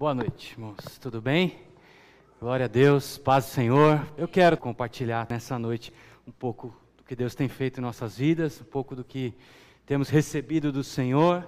Boa noite, irmãos. Tudo bem? Glória a Deus, paz do Senhor. Eu quero compartilhar nessa noite um pouco do que Deus tem feito em nossas vidas, um pouco do que temos recebido do Senhor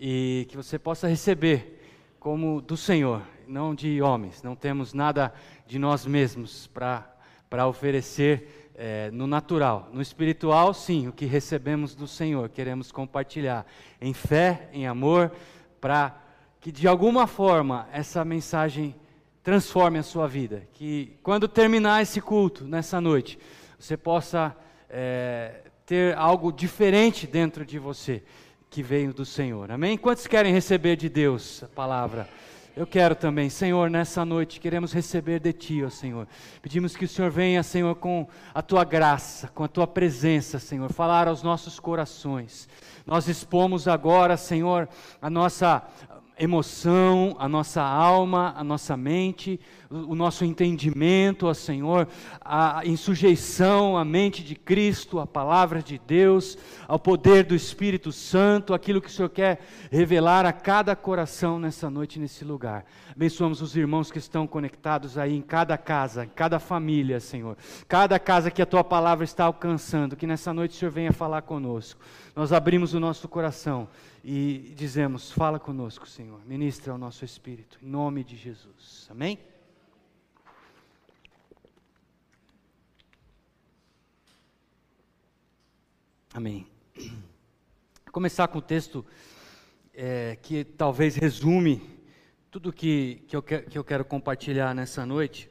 e que você possa receber como do Senhor, não de homens. Não temos nada de nós mesmos para oferecer é, no natural. No espiritual, sim, o que recebemos do Senhor, queremos compartilhar em fé, em amor, para que de alguma forma essa mensagem transforme a sua vida. Que quando terminar esse culto, nessa noite, você possa é, ter algo diferente dentro de você que veio do Senhor. Amém? Quantos querem receber de Deus a palavra? Eu quero também, Senhor, nessa noite queremos receber de Ti, ó Senhor. Pedimos que o Senhor venha, Senhor, com a Tua graça, com a Tua presença, Senhor, falar aos nossos corações. Nós expomos agora, Senhor, a nossa emoção, a nossa alma, a nossa mente, o nosso entendimento, ó Senhor, a, em sujeição à mente de Cristo, à palavra de Deus, ao poder do Espírito Santo, aquilo que o Senhor quer revelar a cada coração nessa noite, nesse lugar. Abençoamos os irmãos que estão conectados aí em cada casa, em cada família, Senhor. Cada casa que a tua palavra está alcançando, que nessa noite o Senhor venha falar conosco. Nós abrimos o nosso coração e dizemos: Fala conosco, Senhor. Ministra o nosso espírito, em nome de Jesus. Amém? Amém. Vou começar com o texto é, que talvez resume tudo que, que, eu, que, que eu quero compartilhar nessa noite.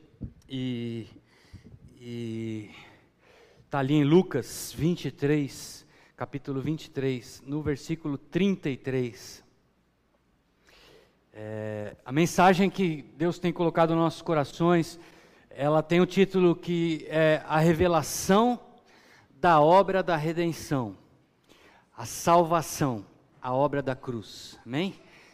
E está ali em Lucas 23, capítulo 23, no versículo 33. É, a mensagem que Deus tem colocado nos nossos corações, ela tem o título que é a revelação da obra da redenção, a salvação, a obra da cruz. Amém?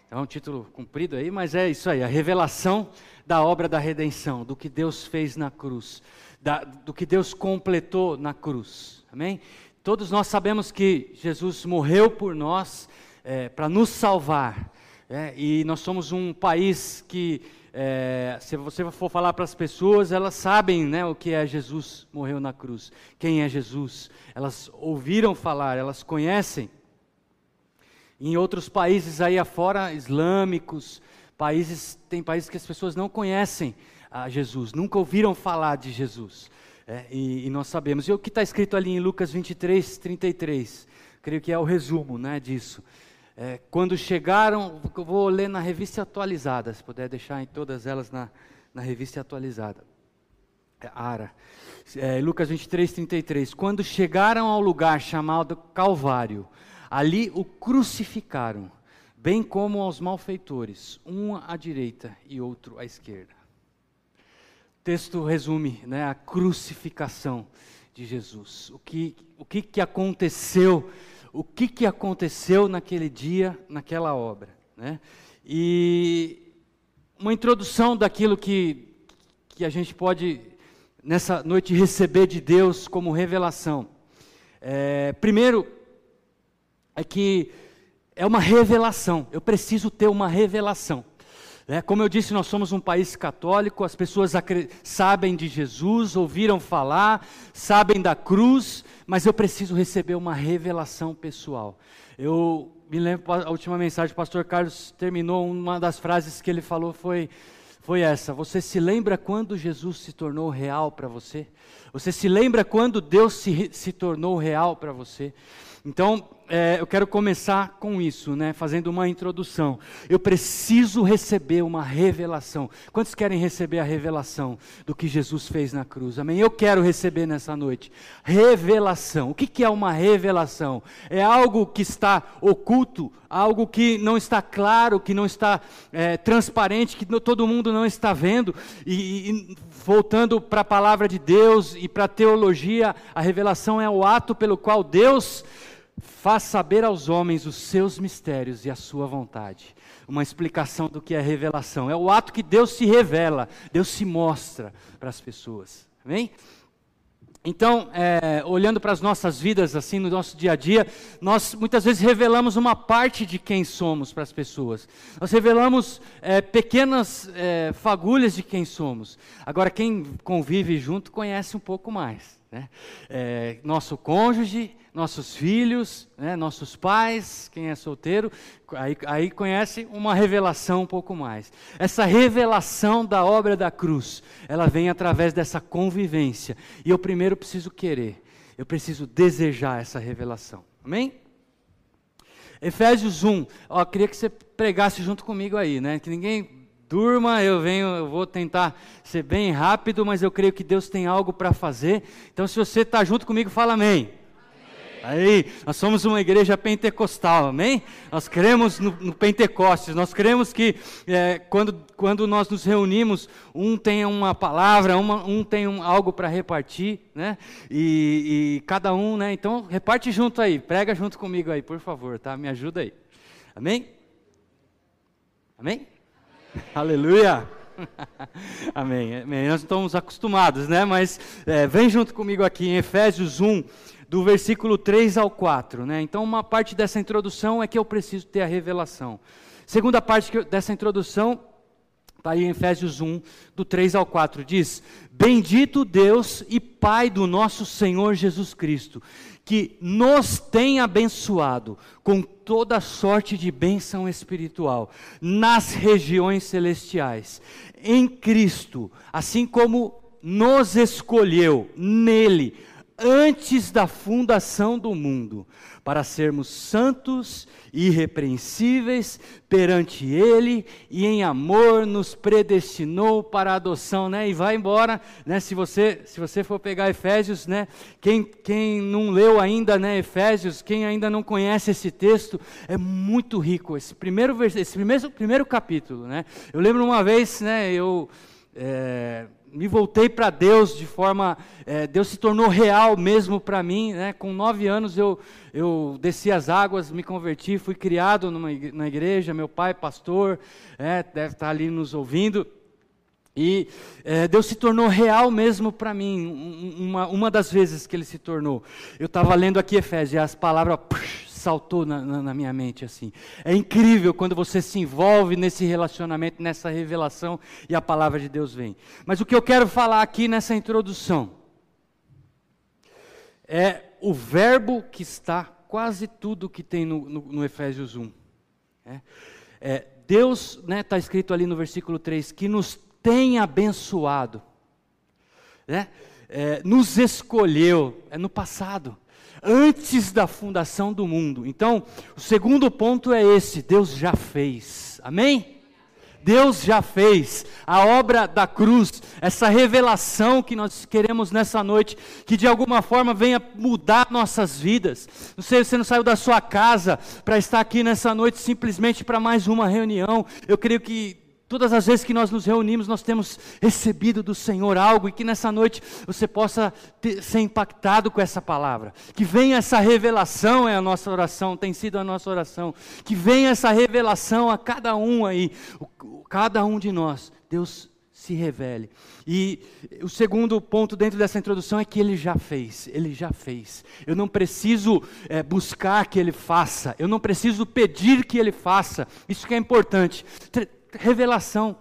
É um título comprido aí, mas é isso aí, a revelação da obra da redenção, do que Deus fez na cruz, da, do que Deus completou na cruz. Amém? Todos nós sabemos que Jesus morreu por nós é, para nos salvar. É, e nós somos um país que é, se você for falar para as pessoas, elas sabem né, o que é Jesus morreu na cruz, quem é Jesus. Elas ouviram falar, elas conhecem. Em outros países aí afora, islâmicos, países, tem países que as pessoas não conhecem a Jesus, nunca ouviram falar de Jesus. É, e, e, nós sabemos. E o que está escrito ali em Lucas 23, 33, creio que é o resumo né, disso. É, quando chegaram, eu vou ler na revista atualizada, se puder deixar em todas elas na, na revista atualizada. É, Ara. É, Lucas 23, 33. Quando chegaram ao lugar chamado Calvário, ali o crucificaram, bem como aos malfeitores, um à direita e outro à esquerda. O texto resume né, a crucificação de Jesus. O que, o que, que aconteceu o que, que aconteceu naquele dia, naquela obra. Né? E uma introdução daquilo que, que a gente pode, nessa noite, receber de Deus como revelação. É, primeiro, é que é uma revelação, eu preciso ter uma revelação. É, como eu disse, nós somos um país católico, as pessoas sabem de Jesus, ouviram falar, sabem da cruz, mas eu preciso receber uma revelação pessoal. Eu me lembro, a última mensagem, o pastor Carlos terminou, uma das frases que ele falou foi, foi essa: Você se lembra quando Jesus se tornou real para você? Você se lembra quando Deus se, se tornou real para você? Então, é, eu quero começar com isso, né, fazendo uma introdução. Eu preciso receber uma revelação. Quantos querem receber a revelação do que Jesus fez na cruz? Amém? Eu quero receber nessa noite. Revelação. O que, que é uma revelação? É algo que está oculto, algo que não está claro, que não está é, transparente, que todo mundo não está vendo. E, e voltando para a palavra de Deus e para a teologia, a revelação é o ato pelo qual Deus faz saber aos homens os seus mistérios e a sua vontade. Uma explicação do que é revelação. É o ato que Deus se revela, Deus se mostra para as pessoas. Amém? Então, é, olhando para as nossas vidas, assim, no nosso dia a dia, nós muitas vezes revelamos uma parte de quem somos para as pessoas. Nós revelamos é, pequenas é, fagulhas de quem somos. Agora, quem convive junto conhece um pouco mais. Né? É, nosso cônjuge, nossos filhos, né, nossos pais, quem é solteiro, aí, aí conhece uma revelação um pouco mais. Essa revelação da obra da cruz, ela vem através dessa convivência. E eu primeiro preciso querer, eu preciso desejar essa revelação. Amém? Efésios 1, ó, queria que você pregasse junto comigo aí, né? Que ninguém durma, eu venho, eu vou tentar ser bem rápido, mas eu creio que Deus tem algo para fazer. Então, se você está junto comigo, fala amém. Aí, nós somos uma igreja pentecostal, amém? Nós cremos no, no Pentecostes, nós cremos que é, quando, quando nós nos reunimos, um tem uma palavra, uma, um tem um, algo para repartir, né? E, e, cada um, né? Então, reparte junto aí, prega junto comigo aí, por favor, tá? Me ajuda aí, amém? Amém? amém. Aleluia! amém. amém. Nós estamos acostumados, né? Mas é, vem junto comigo aqui em Efésios 1 do versículo 3 ao 4. Né? Então, uma parte dessa introdução é que eu preciso ter a revelação. Segunda parte dessa introdução está aí em Efésios 1, do 3 ao 4. Diz: Bendito Deus e Pai do nosso Senhor Jesus Cristo, que nos tem abençoado com toda sorte de bênção espiritual nas regiões celestiais, em Cristo, assim como nos escolheu nele antes da fundação do mundo, para sermos santos e irrepreensíveis perante Ele, e em amor nos predestinou para a adoção, né? E vai embora, né? Se você, se você for pegar Efésios, né? Quem, quem não leu ainda, né? Efésios, quem ainda não conhece esse texto, é muito rico. Esse primeiro, esse primeiro, primeiro capítulo, né? Eu lembro uma vez, né? Eu é, me voltei para Deus de forma. É, Deus se tornou real mesmo para mim. Né? Com nove anos eu, eu desci as águas, me converti, fui criado numa, na igreja. Meu pai, pastor, é, deve estar ali nos ouvindo. E é, Deus se tornou real mesmo para mim, uma, uma das vezes que Ele se tornou. Eu estava lendo aqui Efésios, e as palavras saltou na, na, na, minha mente assim. É incrível quando você se envolve nesse relacionamento, nessa revelação e a palavra de Deus vem. Mas o que eu quero falar aqui nessa introdução é o verbo que está quase tudo que tem no, no, no Efésios 1. É, é, Deus, está né, tá escrito ali no versículo 3, que nos tem abençoado, né, é, nos escolheu, é no passado antes da fundação do mundo. Então, o segundo ponto é esse: Deus já fez. Amém? Deus já fez a obra da cruz, essa revelação que nós queremos nessa noite, que de alguma forma venha mudar nossas vidas. Não sei, você não saiu da sua casa para estar aqui nessa noite simplesmente para mais uma reunião. Eu creio que Todas as vezes que nós nos reunimos, nós temos recebido do Senhor algo e que nessa noite você possa ter, ser impactado com essa palavra. Que venha essa revelação, é a nossa oração, tem sido a nossa oração. Que venha essa revelação a cada um aí, o, cada um de nós. Deus se revele. E o segundo ponto dentro dessa introdução é que ele já fez, ele já fez. Eu não preciso é, buscar que ele faça, eu não preciso pedir que ele faça, isso que é importante revelação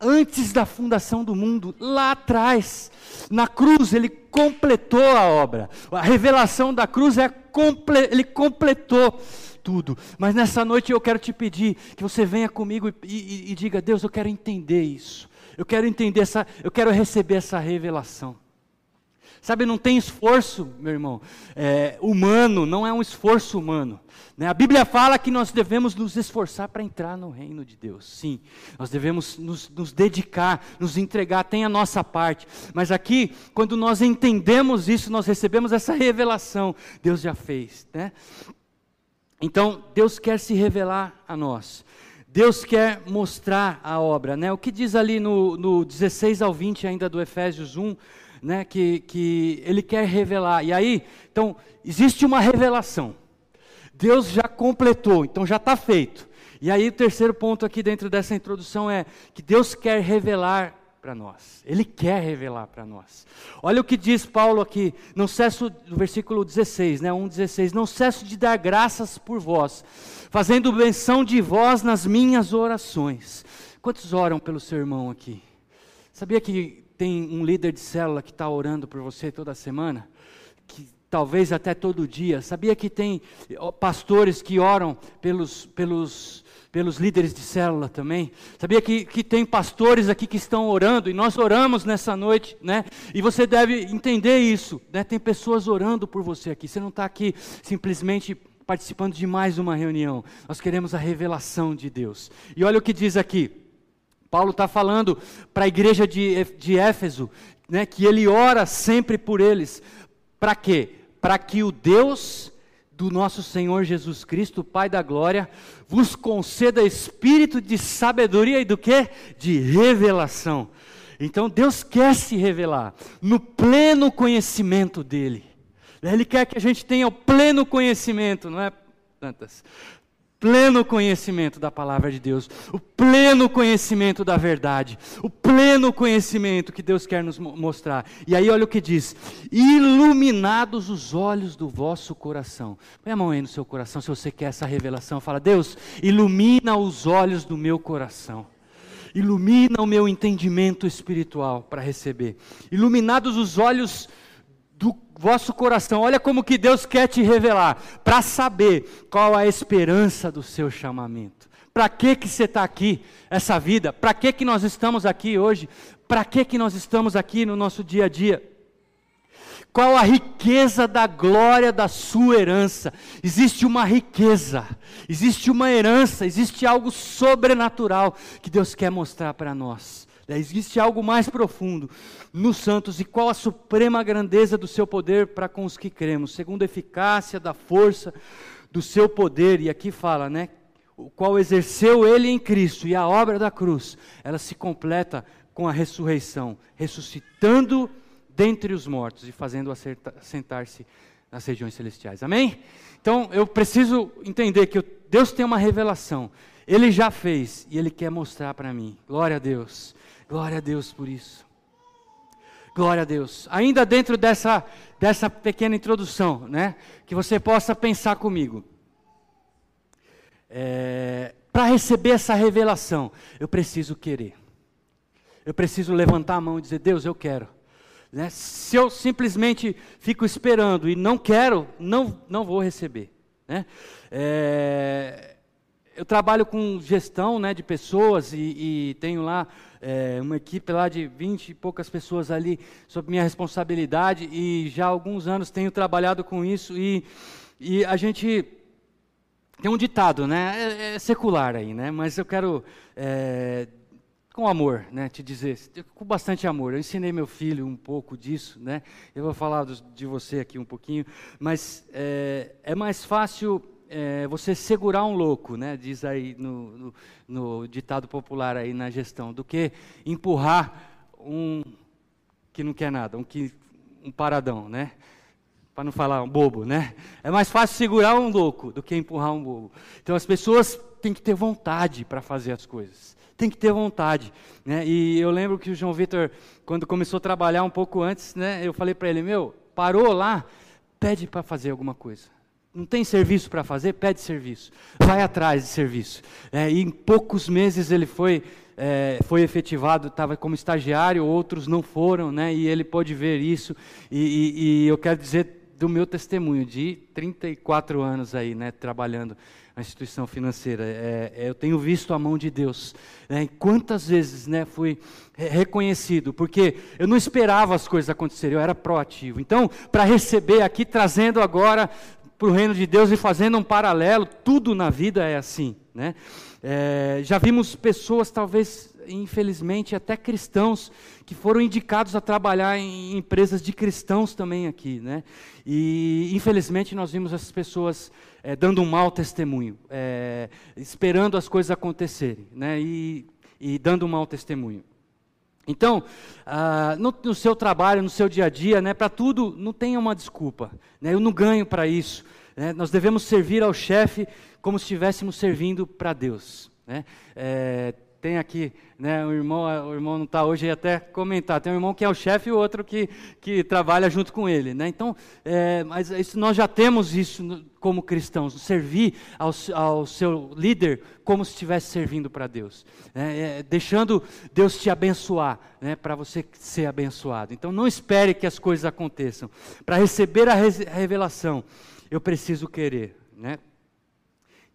antes da fundação do mundo, lá atrás. Na cruz ele completou a obra. A revelação da cruz é comple ele completou tudo. Mas nessa noite eu quero te pedir que você venha comigo e, e, e diga: Deus, eu quero entender isso. Eu quero entender essa, eu quero receber essa revelação. Sabe, não tem esforço, meu irmão, é, humano, não é um esforço humano. Né? A Bíblia fala que nós devemos nos esforçar para entrar no reino de Deus. Sim, nós devemos nos, nos, dedicar, nos entregar, tem a nossa parte. Mas aqui, quando nós entendemos isso, nós recebemos essa revelação. Deus já fez. Né? Então, Deus quer se revelar a nós. Deus quer mostrar a obra. Né? O que diz ali no, no 16 ao 20 ainda do Efésios 1 né, que, que ele quer revelar. E aí, então, existe uma revelação. Deus já completou, então já está feito. E aí, o terceiro ponto aqui dentro dessa introdução é que Deus quer revelar para nós. Ele quer revelar para nós. Olha o que diz Paulo aqui, não cesso, no versículo 16, né, 1,16, não cesso de dar graças por vós, fazendo menção de vós nas minhas orações. Quantos oram pelo seu irmão aqui? Sabia que tem um líder de célula que está orando por você toda semana? Que talvez até todo dia. Sabia que tem pastores que oram pelos, pelos pelos líderes de célula também. Sabia que, que tem pastores aqui que estão orando, e nós oramos nessa noite, né? E você deve entender isso, né? Tem pessoas orando por você aqui. Você não está aqui simplesmente participando de mais uma reunião. Nós queremos a revelação de Deus. E olha o que diz aqui. Paulo está falando para a igreja de, de Éfeso, né, que ele ora sempre por eles. Para quê? Para que o Deus do nosso Senhor Jesus Cristo, Pai da glória, vos conceda espírito de sabedoria e do que? De revelação. Então Deus quer se revelar no pleno conhecimento dele. Ele quer que a gente tenha o pleno conhecimento, não é tantas? Pleno conhecimento da palavra de Deus, o pleno conhecimento da verdade, o pleno conhecimento que Deus quer nos mostrar. E aí olha o que diz: iluminados os olhos do vosso coração. Põe a mão aí no seu coração se você quer essa revelação. Fala, Deus, ilumina os olhos do meu coração. Ilumina o meu entendimento espiritual para receber. Iluminados os olhos vosso coração. Olha como que Deus quer te revelar, para saber qual a esperança do seu chamamento. Para que que você está aqui, essa vida? Para que que nós estamos aqui hoje? Para que que nós estamos aqui no nosso dia a dia? Qual a riqueza da glória da sua herança? Existe uma riqueza, existe uma herança, existe algo sobrenatural que Deus quer mostrar para nós. Existe algo mais profundo nos santos e qual a suprema grandeza do seu poder para com os que cremos, segundo a eficácia da força do seu poder, e aqui fala, né? O qual exerceu ele em Cristo, e a obra da cruz, ela se completa com a ressurreição, ressuscitando dentre os mortos e fazendo sentar-se nas regiões celestiais. Amém? Então eu preciso entender que Deus tem uma revelação, Ele já fez e Ele quer mostrar para mim. Glória a Deus. Glória a Deus por isso. Glória a Deus. Ainda dentro dessa, dessa pequena introdução, né? Que você possa pensar comigo. É, Para receber essa revelação, eu preciso querer. Eu preciso levantar a mão e dizer: Deus, eu quero. Né? Se eu simplesmente fico esperando e não quero, não, não vou receber. Né? É, eu trabalho com gestão né, de pessoas e, e tenho lá é, uma equipe lá de 20 e poucas pessoas ali sob minha responsabilidade e já há alguns anos tenho trabalhado com isso e, e a gente tem um ditado, né? É, é secular aí, né? Mas eu quero é, com amor, né? Te dizer, com bastante amor. Eu ensinei meu filho um pouco disso, né? Eu vou falar de você aqui um pouquinho, mas é, é mais fácil é, você segurar um louco, né, diz aí no, no, no, ditado popular aí na gestão, do que empurrar um que não quer nada, um, que, um paradão, né? Para não falar um bobo, né? É mais fácil segurar um louco do que empurrar um bobo. Então as pessoas têm que ter vontade para fazer as coisas. Tem que ter vontade, né? E eu lembro que o João Vitor, quando começou a trabalhar um pouco antes, né? Eu falei para ele, meu, parou lá, pede para fazer alguma coisa não tem serviço para fazer? Pede serviço. Vai atrás de serviço. É, e em poucos meses ele foi, é, foi efetivado, estava como estagiário, outros não foram, né, e ele pôde ver isso. E, e, e, eu quero dizer do meu testemunho, de 34 anos aí, né, trabalhando na instituição financeira. É, é eu tenho visto a mão de Deus. Né, quantas vezes né, fui reconhecido, porque eu não esperava as coisas acontecerem, eu era proativo. Então, para receber aqui, trazendo agora para o reino de Deus e fazendo um paralelo, tudo na vida é assim. Né? É, já vimos pessoas, talvez, infelizmente, até cristãos, que foram indicados a trabalhar em empresas de cristãos também aqui. Né? E, infelizmente, nós vimos essas pessoas é, dando um mau testemunho, é, esperando as coisas acontecerem né? e, e dando um mau testemunho. Então, ah, no, no, seu trabalho, no seu dia a dia, né, para tudo, não tenha uma desculpa. Né, eu não ganho para isso. Né, nós devemos servir ao chefe como se estivéssemos servindo para Deus. Né. É, tem aqui, né, o irmão, o irmão não está hoje, ia até comentar, tem um irmão que é o chefe e outro que, que trabalha junto com ele, né, então, é, mas isso, nós já temos isso como cristãos, servir ao, ao, seu líder como se estivesse servindo para Deus, né, é, deixando Deus te abençoar, né, para você ser abençoado, então não espere que as coisas aconteçam, para receber a revelação, eu preciso querer, né,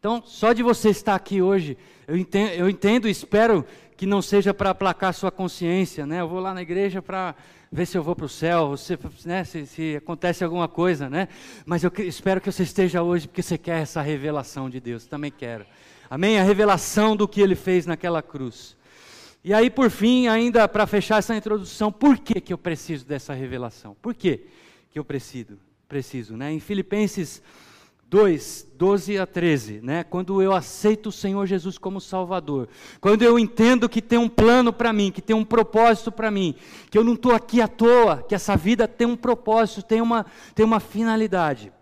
então, só de você estar aqui hoje, eu entendo, eu entendo espero que não seja para aplacar sua consciência, né? Eu vou lá na igreja para ver se eu vou para o céu, se, né, se, se, acontece alguma coisa, né? Mas eu espero que você esteja hoje porque você quer essa revelação de Deus, também quero. Amém? A revelação do que Ele fez naquela cruz. E aí, por fim, ainda para fechar essa introdução, por que, que eu preciso dessa revelação? Por que, que eu preciso? Preciso, né? Em Filipenses 2, 12 a 13, né? Quando eu aceito o Senhor Jesus como Salvador, quando eu entendo que tem um plano para mim, que tem um propósito para mim, que eu não estou aqui à toa, que essa vida tem um propósito, tem uma, tem uma finalidade.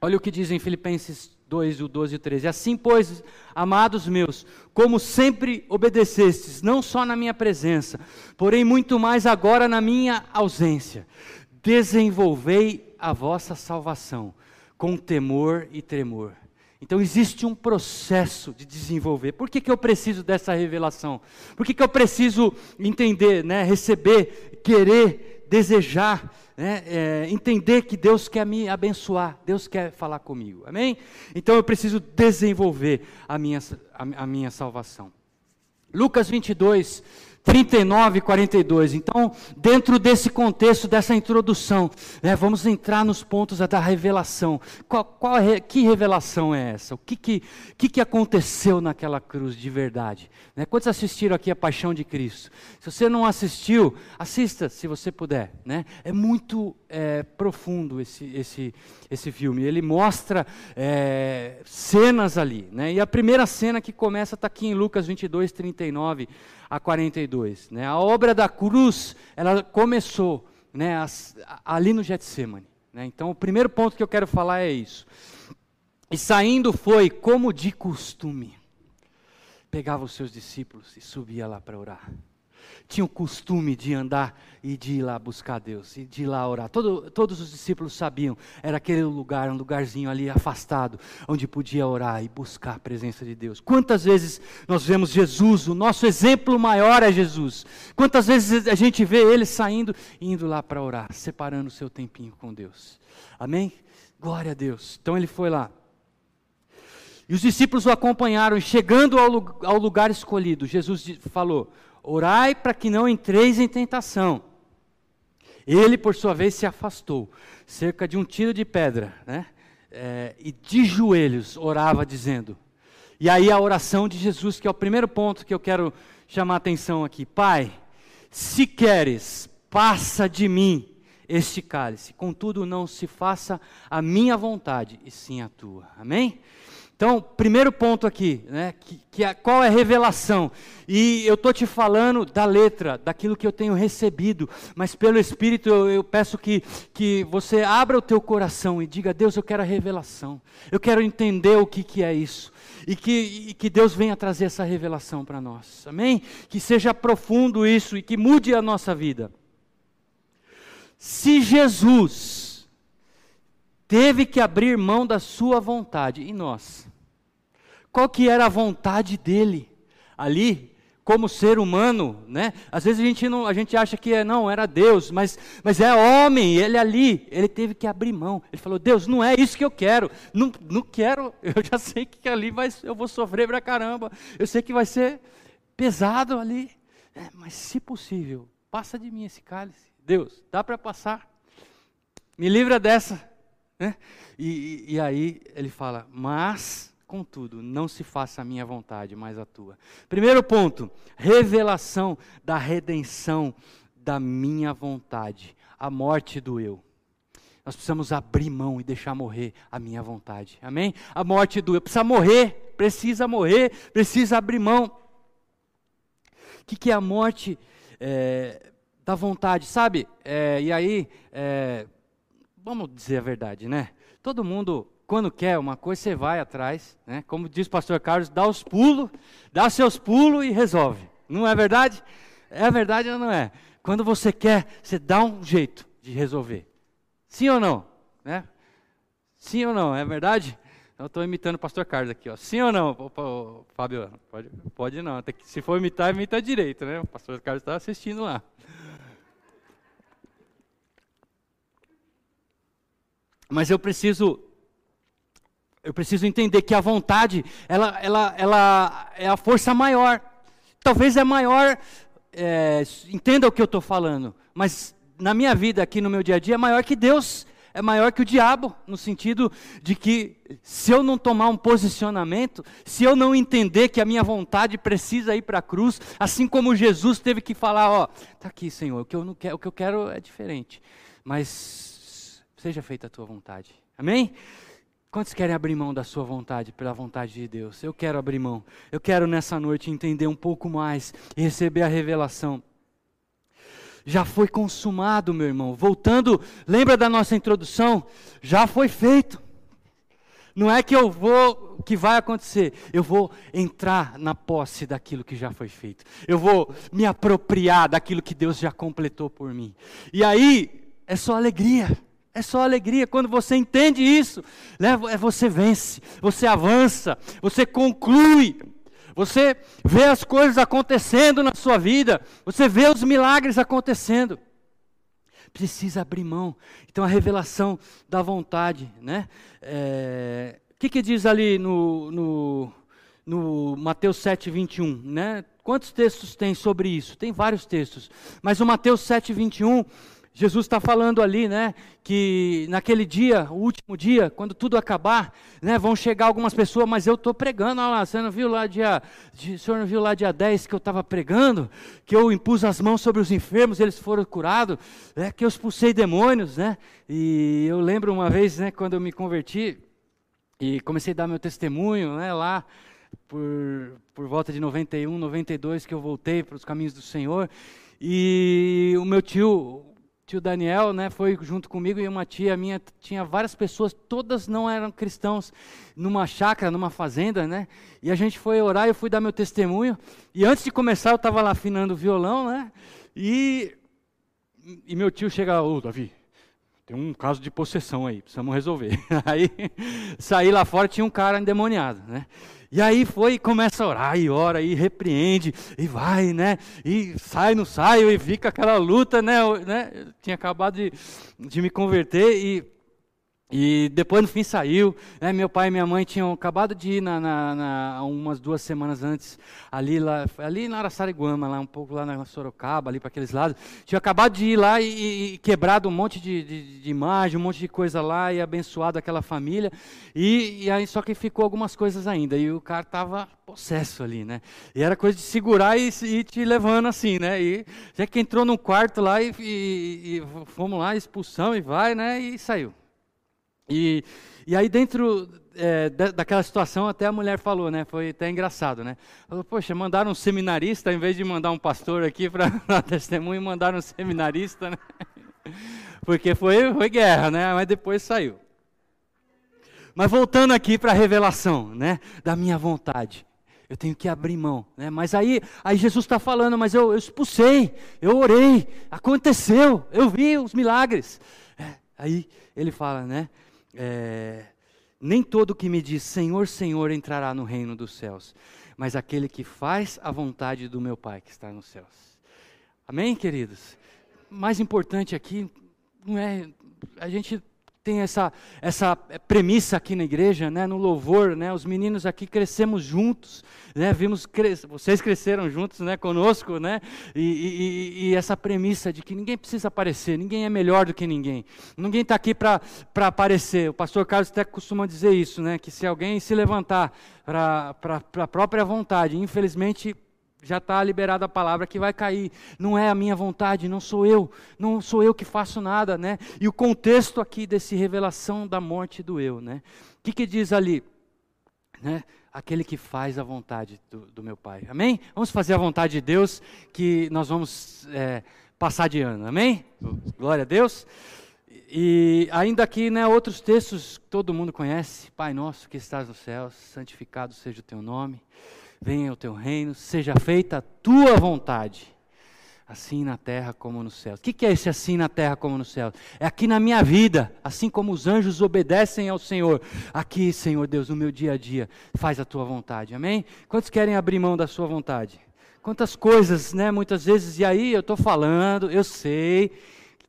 Olha o que diz em Filipenses 2, o 12 e 13. Assim, pois, amados meus, como sempre obedecestes, não só na minha presença, porém muito mais agora na minha ausência, desenvolvei a vossa salvação com temor e tremor. Então existe um processo de desenvolver. Por que, que eu preciso dessa revelação? Por que, que eu preciso entender, né, receber, querer, desejar, né, é, entender que Deus quer me abençoar, Deus quer falar comigo, amém? Então eu preciso desenvolver a minha, a, a minha salvação. Lucas 22, 39 e 42. Então, dentro desse contexto, dessa introdução, né, vamos entrar nos pontos da revelação. Qual, qual, que revelação é essa? O que, que, que, que aconteceu naquela cruz de verdade? Né, quantos assistiram aqui a Paixão de Cristo? Se você não assistiu, assista se você puder. Né? É muito é, profundo esse, esse, esse filme. Ele mostra é, cenas ali. Né? E a primeira cena que começa está aqui em Lucas 22, 39 a 42. Né? A obra da cruz, ela começou né, ali no Getsemane. Né? Então, o primeiro ponto que eu quero falar é isso. E saindo foi, como de costume, pegava os seus discípulos e subia lá para orar tinha o costume de andar e de ir lá buscar Deus, e de ir lá orar. Todo, todos os discípulos sabiam, era aquele lugar, um lugarzinho ali afastado, onde podia orar e buscar a presença de Deus. Quantas vezes nós vemos Jesus, o nosso exemplo maior é Jesus. Quantas vezes a gente vê ele saindo e indo lá para orar, separando o seu tempinho com Deus. Amém? Glória a Deus. Então ele foi lá. E os discípulos o acompanharam, chegando ao lugar escolhido, Jesus falou: Orai para que não entreis em tentação. Ele, por sua vez, se afastou, cerca de um tiro de pedra, né? É, e de joelhos orava, dizendo. E aí a oração de Jesus, que é o primeiro ponto que eu quero chamar a atenção aqui: Pai, se queres, passa de mim este cálice, contudo, não se faça a minha vontade, e sim a tua. Amém? Então, primeiro ponto aqui, né, que, que qual é a revelação? E eu estou te falando da letra, daquilo que eu tenho recebido, mas pelo Espírito eu, eu, peço que, que você abra o teu coração e diga, Deus, eu quero a revelação, eu quero entender o que, que é isso, e que, e que Deus venha trazer essa revelação para nós, amém? Que seja profundo isso e que mude a nossa vida. Se Jesus teve que abrir mão da sua vontade, e nós? Qual que era a vontade dele ali, como ser humano, né? Às vezes a gente, não, a gente acha que é, não, era Deus, mas, mas é homem, ele ali, ele teve que abrir mão. Ele falou, Deus, não é isso que eu quero, não, não quero, eu já sei que ali vai, eu vou sofrer pra caramba, eu sei que vai ser pesado ali, é, mas se possível, passa de mim esse cálice. Deus, dá para passar? Me livra dessa. Né? E, e, e aí ele fala, mas Contudo, não se faça a minha vontade, mas a tua. Primeiro ponto, revelação da redenção da minha vontade, a morte do eu. Nós precisamos abrir mão e deixar morrer a minha vontade. Amém? A morte do eu. Precisa morrer, precisa morrer, precisa abrir mão. O que, que é a morte é, da vontade? Sabe? É, e aí, é, vamos dizer a verdade, né? Todo mundo quando quer uma coisa, você vai atrás, né? Como diz o pastor Carlos, dá os pulos, dá seus pulos e resolve. Não é verdade? É verdade ou não é? Quando você quer, você dá um jeito de resolver. Sim ou não? Né? Sim ou não? É verdade? Eu estou imitando o pastor Carlos aqui, ó. Sim ou não, Fábio? Pode, pode não. Que, se for imitar, imita direito, né? O pastor Carlos está assistindo lá. Mas eu preciso eu preciso entender que a vontade, ela, ela, ela é a força maior. Talvez é maior, é, entenda o que eu estou falando, mas na minha vida, aqui no meu dia a dia, é maior que Deus, é maior que o diabo, no sentido de que se eu não tomar um posicionamento, se eu não entender que a minha vontade precisa ir para a cruz, assim como Jesus teve que falar, ó, tá aqui, Senhor, o que eu não quero, o que eu quero é diferente, mas seja feita a tua vontade. Amém? Quantos querem abrir mão da sua vontade pela vontade de Deus? Eu quero abrir mão. Eu quero nessa noite entender um pouco mais e receber a revelação. Já foi consumado, meu irmão. Voltando, lembra da nossa introdução? Já foi feito. Não é que eu vou, que vai acontecer? Eu vou entrar na posse daquilo que já foi feito. Eu vou me apropriar daquilo que Deus já completou por mim. E aí é só alegria. É só alegria. Quando você entende isso, é, você vence, você avança, você conclui, você vê as coisas acontecendo na sua vida, você vê os milagres acontecendo. Precisa abrir mão. Então a revelação da vontade, né? É, o que, que diz ali no, no, no Mateus 7, 21, né? Quantos textos tem sobre isso? Tem vários textos. Mas o Mateus 7, 21 Jesus está falando ali, né, que naquele dia, o último dia, quando tudo acabar, né, vão chegar algumas pessoas, mas eu estou pregando, olha lá, você não viu lá dia, o senhor não viu lá dia 10 que eu estava pregando, que eu impus as mãos sobre os enfermos, eles foram curados, né, que eu expulsei demônios, né, e eu lembro uma vez, né, quando eu me converti, e comecei a dar meu testemunho, né, lá, por, por volta de 91, 92, que eu voltei para os caminhos do Senhor, e o meu tio, tio Daniel, né, foi junto comigo e uma tia minha, tinha várias pessoas, todas não eram cristãos, numa chácara, numa fazenda, né, e a gente foi orar, eu fui dar meu testemunho, e antes de começar eu estava lá afinando o violão, né, e, e meu tio chega, ô Davi, tem um caso de possessão aí, precisamos resolver. Aí saí lá fora, tinha um cara endemoniado, né? E aí foi e começa a orar, e ora, e repreende, e vai, né? E sai, não sai, e fica aquela luta, né? Eu, né? Eu tinha acabado de, de me converter e e depois no fim saiu, né? meu pai e minha mãe tinham acabado de ir na, na, na, umas duas semanas antes, ali, lá, ali na Araçariguama, lá um pouco lá na Sorocaba, ali para aqueles lados, tinham acabado de ir lá e, e quebrado um monte de, de, de, imagem, um monte de coisa lá e abençoado aquela família, e, e aí só que ficou algumas coisas ainda, e o cara estava possesso ali, né, e era coisa de segurar e, e te levando assim, né, e já que entrou num quarto lá e, e, e fomos lá, expulsão e vai, né, e saiu. E, e aí dentro é, daquela situação até a mulher falou, né? Foi até engraçado, né? Falou, poxa, mandaram um seminarista, em vez de mandar um pastor aqui para dar testemunho, mandaram um seminarista, né? Porque foi, foi guerra, né? Mas depois saiu. Mas voltando aqui para a revelação, né? Da minha vontade. Eu tenho que abrir mão, né? Mas aí, aí Jesus está falando, mas eu, eu expulsei, eu orei, aconteceu, eu vi os milagres. É, aí ele fala, né? É, nem todo que me diz Senhor, Senhor entrará no reino dos céus, mas aquele que faz a vontade do meu Pai que está nos céus. Amém, queridos? Mais importante aqui não é a gente tem essa, essa premissa aqui na igreja, né, no louvor, né, os meninos aqui crescemos juntos, né, vimos vocês cresceram juntos, né, conosco, né, e, e, e, essa premissa de que ninguém precisa aparecer, ninguém é melhor do que ninguém, ninguém está aqui para aparecer. O pastor Carlos até costuma dizer isso, né, que se alguém se levantar para a própria vontade, infelizmente já está liberada a palavra que vai cair. Não é a minha vontade, não sou eu, não sou eu que faço nada, né? E o contexto aqui desse revelação da morte do eu, né? O que, que diz ali? Né? Aquele que faz a vontade do, do, meu Pai. Amém? Vamos fazer a vontade de Deus, que nós vamos é, passar de ano. Amém? Glória a Deus. E ainda aqui, né, outros textos que todo mundo conhece. Pai nosso que estás nos céus, santificado seja o teu nome. Venha o teu reino, seja feita a tua vontade, assim na terra como no céu. O que é esse assim na terra como no céu? É aqui na minha vida, assim como os anjos obedecem ao Senhor. Aqui, Senhor Deus, no meu dia a dia, faz a tua vontade. Amém? Quantos querem abrir mão da sua vontade? Quantas coisas, né? Muitas vezes, e aí eu estou falando, eu sei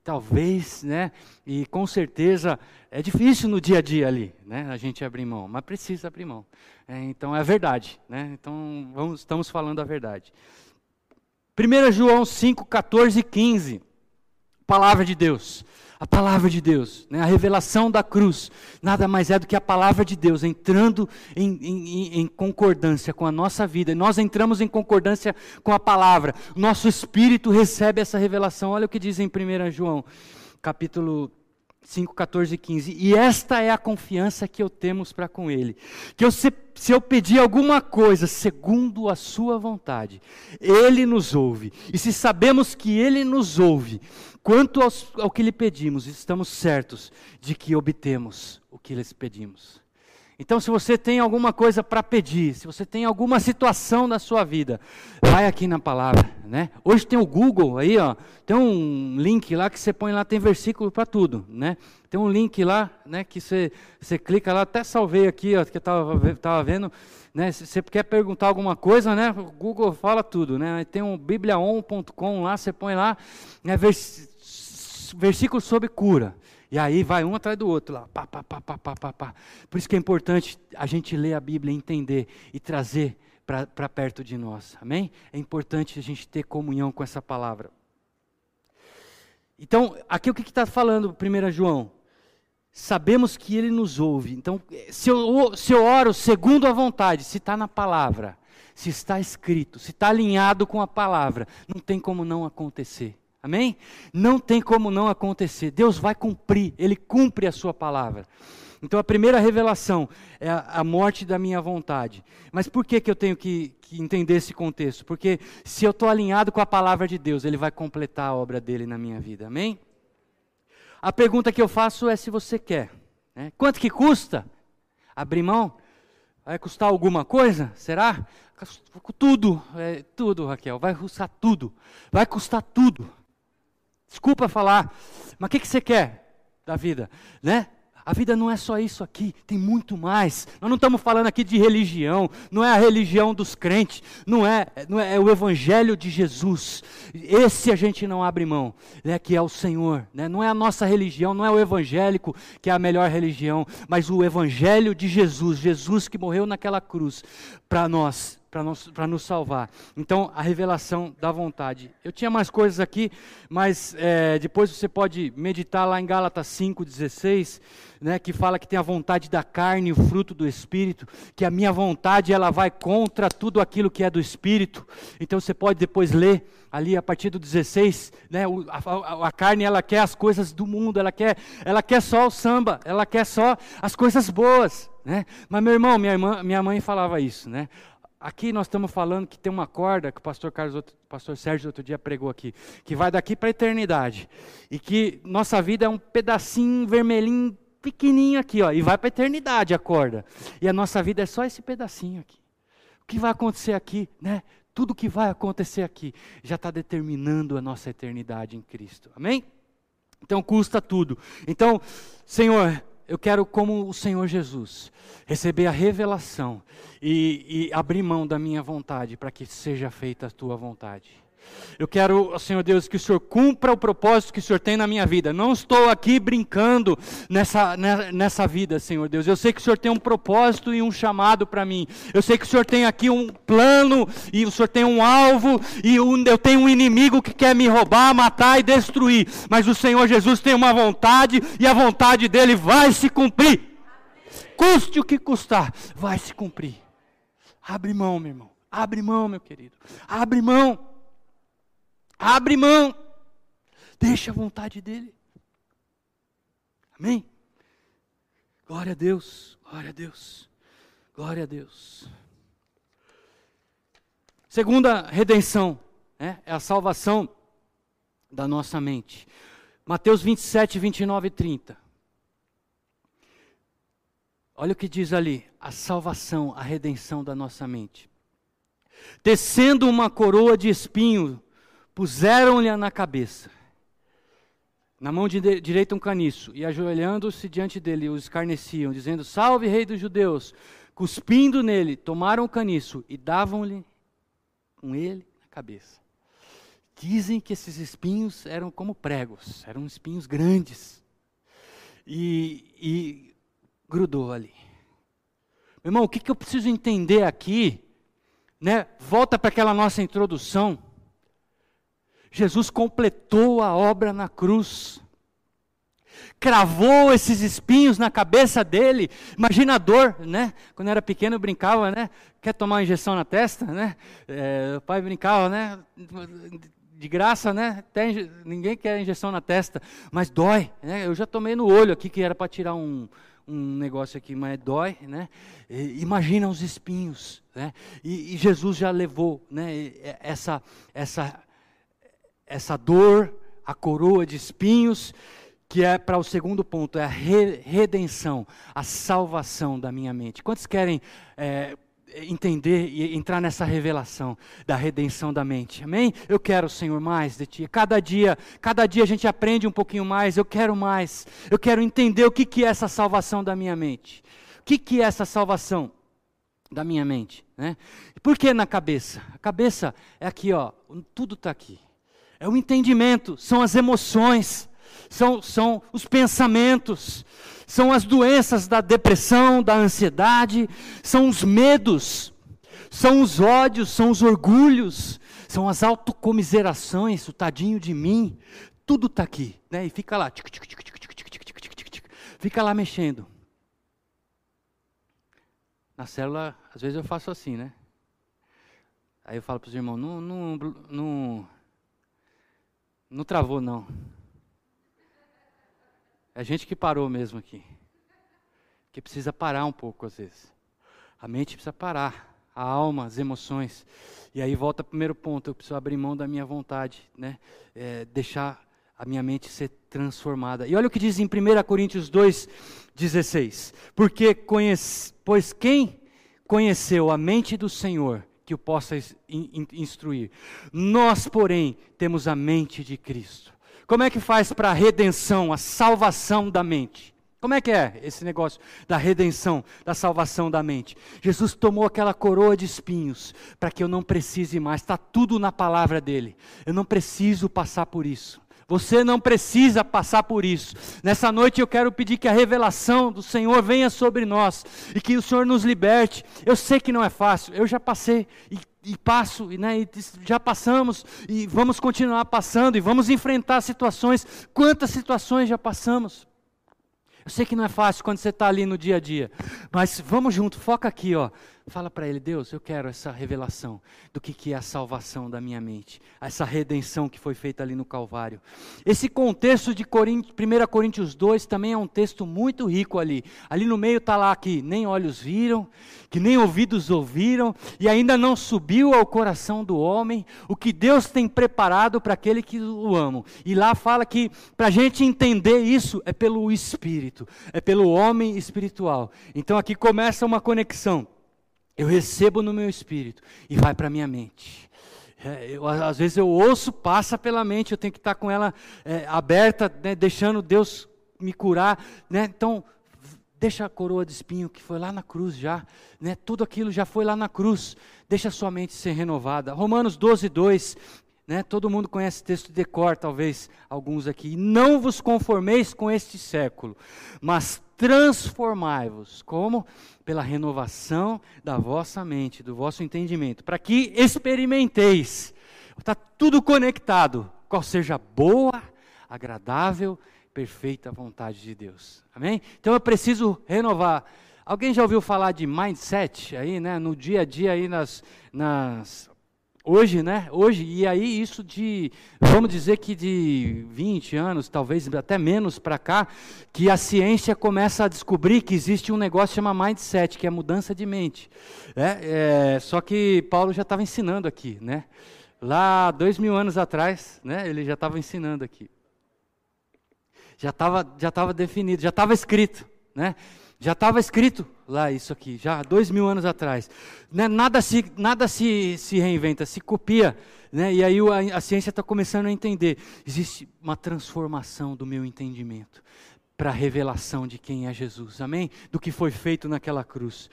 talvez, né? E com certeza é difícil no dia a dia ali, né? A gente abrir mão, mas precisa abrir mão. É, então é verdade, né? Então vamos, estamos falando a verdade. 1 João 5, 14 e 15, palavra de Deus a palavra de Deus, né? a revelação da cruz, nada mais é do que a palavra de Deus entrando em, em, em, concordância com a nossa vida. Nós entramos em concordância com a palavra. Nosso espírito recebe essa revelação. Olha o que diz em 1 João, capítulo 5, 14 e 15. E esta é a confiança que eu temos para com Ele. Que eu, se, se eu pedir alguma coisa segundo a Sua vontade, Ele nos ouve. E se sabemos que Ele nos ouve, quanto aos, ao que lhe pedimos, estamos certos de que obtemos o que lhes pedimos. Então, se você tem alguma coisa para pedir, se você tem alguma situação na sua vida, vai aqui na palavra, né? Hoje tem o Google aí, ó, tem um link lá que você põe lá, tem versículo para tudo, né? Tem um link lá, né, que você, você clica lá, até salvei aqui, ó, que eu tava, tava vendo, né? Se você quer perguntar alguma coisa, né? O Google fala tudo, né? Tem um bibliaon.com lá, você põe lá, né, vers, versículo sobre cura. E aí vai um atrás do outro lá. Pá, pá, pá, pá, pá, pá, pá. Por isso que é importante a gente ler a Bíblia, entender e trazer para perto de nós. Amém? É importante a gente ter comunhão com essa palavra. Então, aqui o que está falando 1 João? Sabemos que ele nos ouve. Então, se eu, se eu oro segundo a vontade, se está na palavra, se está escrito, se está alinhado com a palavra, não tem como não acontecer. Amém? Não tem como não acontecer. Deus vai cumprir, Ele cumpre a sua palavra. Então a primeira revelação é a, a morte da minha vontade. Mas por que, que eu tenho que, que entender esse contexto? Porque se eu estou alinhado com a palavra de Deus, Ele vai completar a obra dele na minha vida. Amém? A pergunta que eu faço é se você quer. Né? Quanto que custa? Abrir mão? Vai custar alguma coisa? Será? Tudo, é, tudo, Raquel. Vai custar tudo. Vai custar tudo. Desculpa falar, mas o que, que você quer da vida, né? A vida não é só isso aqui, tem muito mais. Nós não estamos falando aqui de religião, não é a religião dos crentes, não é, não é, é o evangelho de Jesus. Esse a gente não abre mão, né, que é o Senhor. Né? Não é a nossa religião, não é o evangélico que é a melhor religião, mas o evangelho de Jesus, Jesus que morreu naquela cruz para nós, para nos, nos salvar. Então, a revelação da vontade. Eu tinha mais coisas aqui, mas é, depois você pode meditar lá em Gálatas 5,16, né, que fala que tem a vontade da carne o fruto do Espírito, que a minha vontade ela vai contra tudo aquilo que é do Espírito. Então, você pode depois ler ali a partir do 16, né, a, a, a carne ela quer as coisas do mundo, ela quer, ela quer só o samba, ela quer só as coisas boas. Né? Mas meu irmão, minha, irmã, minha mãe falava isso, né? Aqui nós estamos falando que tem uma corda que o pastor Carlos, o pastor Sérgio outro dia pregou aqui, que vai daqui para a eternidade. E que nossa vida é um pedacinho vermelhinho pequenininho aqui, ó, e vai para a eternidade a corda. E a nossa vida é só esse pedacinho aqui. O que vai acontecer aqui, né? Tudo que vai acontecer aqui já está determinando a nossa eternidade em Cristo. Amém? Então custa tudo. Então, Senhor, eu quero, como o Senhor Jesus, receber a revelação e, e abrir mão da minha vontade para que seja feita a tua vontade. Eu quero, Senhor Deus, que o Senhor cumpra o propósito que o Senhor tem na minha vida. Não estou aqui brincando nessa, né, nessa vida, Senhor Deus. Eu sei que o Senhor tem um propósito e um chamado para mim. Eu sei que o Senhor tem aqui um plano e o Senhor tem um alvo e eu tenho um inimigo que quer me roubar, matar e destruir. Mas o Senhor Jesus tem uma vontade e a vontade dele vai se cumprir. Custe o que custar, vai se cumprir. Abre mão, meu irmão. Abre mão, meu querido. Abre mão. Abre mão. Deixa a vontade dele. Amém? Glória a Deus, glória a Deus, glória a Deus. Segunda redenção né, é a salvação da nossa mente. Mateus 27, 29 e 30. Olha o que diz ali: a salvação, a redenção da nossa mente. Tecendo uma coroa de espinho, puseram-lhe na cabeça. Na mão direita um caniço, e ajoelhando-se diante dele, os escarneciam, dizendo: Salve, rei dos judeus! Cuspindo nele, tomaram o caniço e davam-lhe com ele na cabeça. Dizem que esses espinhos eram como pregos, eram espinhos grandes. E, e grudou ali. Meu irmão, o que, que eu preciso entender aqui? Né? Volta para aquela nossa introdução. Jesus completou a obra na cruz. Cravou esses espinhos na cabeça dele. Imagina a dor, né? Quando eu era pequeno eu brincava, né? Quer tomar uma injeção na testa, né? É, o pai brincava, né? De graça, né? Ninguém quer injeção na testa, mas dói. Né? Eu já tomei no olho aqui que era para tirar um, um negócio aqui, mas dói, né? E, imagina os espinhos, né? E, e, Jesus já levou, né? Essa, essa essa dor, a coroa de espinhos, que é para o segundo ponto, é a re redenção, a salvação da minha mente. Quantos querem é, entender e entrar nessa revelação da redenção da mente? Amém? Eu quero, Senhor, mais de Ti. Cada dia, cada dia a gente aprende um pouquinho mais. Eu quero mais. Eu quero entender o que, que é essa salvação da minha mente. O que, que é essa salvação da minha mente? Né? Por que na cabeça? A cabeça é aqui, ó. Tudo está aqui é o entendimento, são as emoções, são, são os pensamentos, são as doenças da depressão, da ansiedade, são os medos, são os ódios, são os orgulhos, são as autocomiserações, o tadinho de mim, tudo está aqui, né? E fica lá, fica lá mexendo. Na célula, às vezes eu faço assim, né? Aí eu falo para os irmãos, não, não, não não travou, não. É a gente que parou mesmo aqui. Que precisa parar um pouco às vezes. A mente precisa parar. A alma, as emoções. E aí volta ao primeiro ponto. Eu preciso abrir mão da minha vontade. Né? É, deixar a minha mente ser transformada. E olha o que diz em 1 Coríntios 2, 16. Porque conhece, pois quem conheceu a mente do Senhor que o possa instruir. Nós, porém, temos a mente de Cristo. Como é que faz para a redenção, a salvação da mente? Como é que é esse negócio da redenção, da salvação da mente? Jesus tomou aquela coroa de espinhos para que eu não precise mais, está tudo na palavra dele. Eu não preciso passar por isso. Você não precisa passar por isso. Nessa noite eu quero pedir que a revelação do Senhor venha sobre nós e que o Senhor nos liberte. Eu sei que não é fácil, eu já passei e, e passo, né, e já passamos e vamos continuar passando e vamos enfrentar situações. Quantas situações já passamos? Eu sei que não é fácil quando você está ali no dia a dia, mas vamos junto, foca aqui, ó. Fala para ele, Deus, eu quero essa revelação do que, que é a salvação da minha mente, essa redenção que foi feita ali no Calvário. Esse contexto de 1 Coríntios 2 também é um texto muito rico ali. Ali no meio está lá que nem olhos viram, que nem ouvidos ouviram, e ainda não subiu ao coração do homem o que Deus tem preparado para aquele que o ama. E lá fala que para a gente entender isso é pelo Espírito, é pelo homem espiritual. Então aqui começa uma conexão eu recebo no meu espírito e vai para a minha mente. É, eu, às vezes eu ouço, passa pela mente, eu tenho que estar com ela é, aberta, né, deixando Deus me curar. Né? Então, deixa a coroa de espinho que foi lá na cruz já, né? tudo aquilo já foi lá na cruz. Deixa a sua mente ser renovada. Romanos 12, 2. Né? Todo mundo conhece texto de cor, talvez alguns aqui. Não vos conformeis com este século, mas transformai-vos. Como? Pela renovação da vossa mente, do vosso entendimento, para que experimenteis. Está tudo conectado. Qual seja boa, agradável, perfeita vontade de Deus. Amém? Então eu preciso renovar. Alguém já ouviu falar de mindset aí, né? No dia a dia aí nas, nas Hoje, né? Hoje, e aí isso de, vamos dizer que de 20 anos, talvez até menos para cá, que a ciência começa a descobrir que existe um negócio chamado mindset, que é mudança de mente. É, é, só que Paulo já estava ensinando aqui, né? Lá dois mil anos atrás, né? Ele já estava ensinando aqui. Já estava já tava definido, já estava escrito, né? Já estava escrito lá isso aqui, já dois mil anos atrás. Né? Nada, se, nada se, se reinventa, se copia. Né? E aí a, a ciência está começando a entender. Existe uma transformação do meu entendimento para a revelação de quem é Jesus. Amém? Do que foi feito naquela cruz.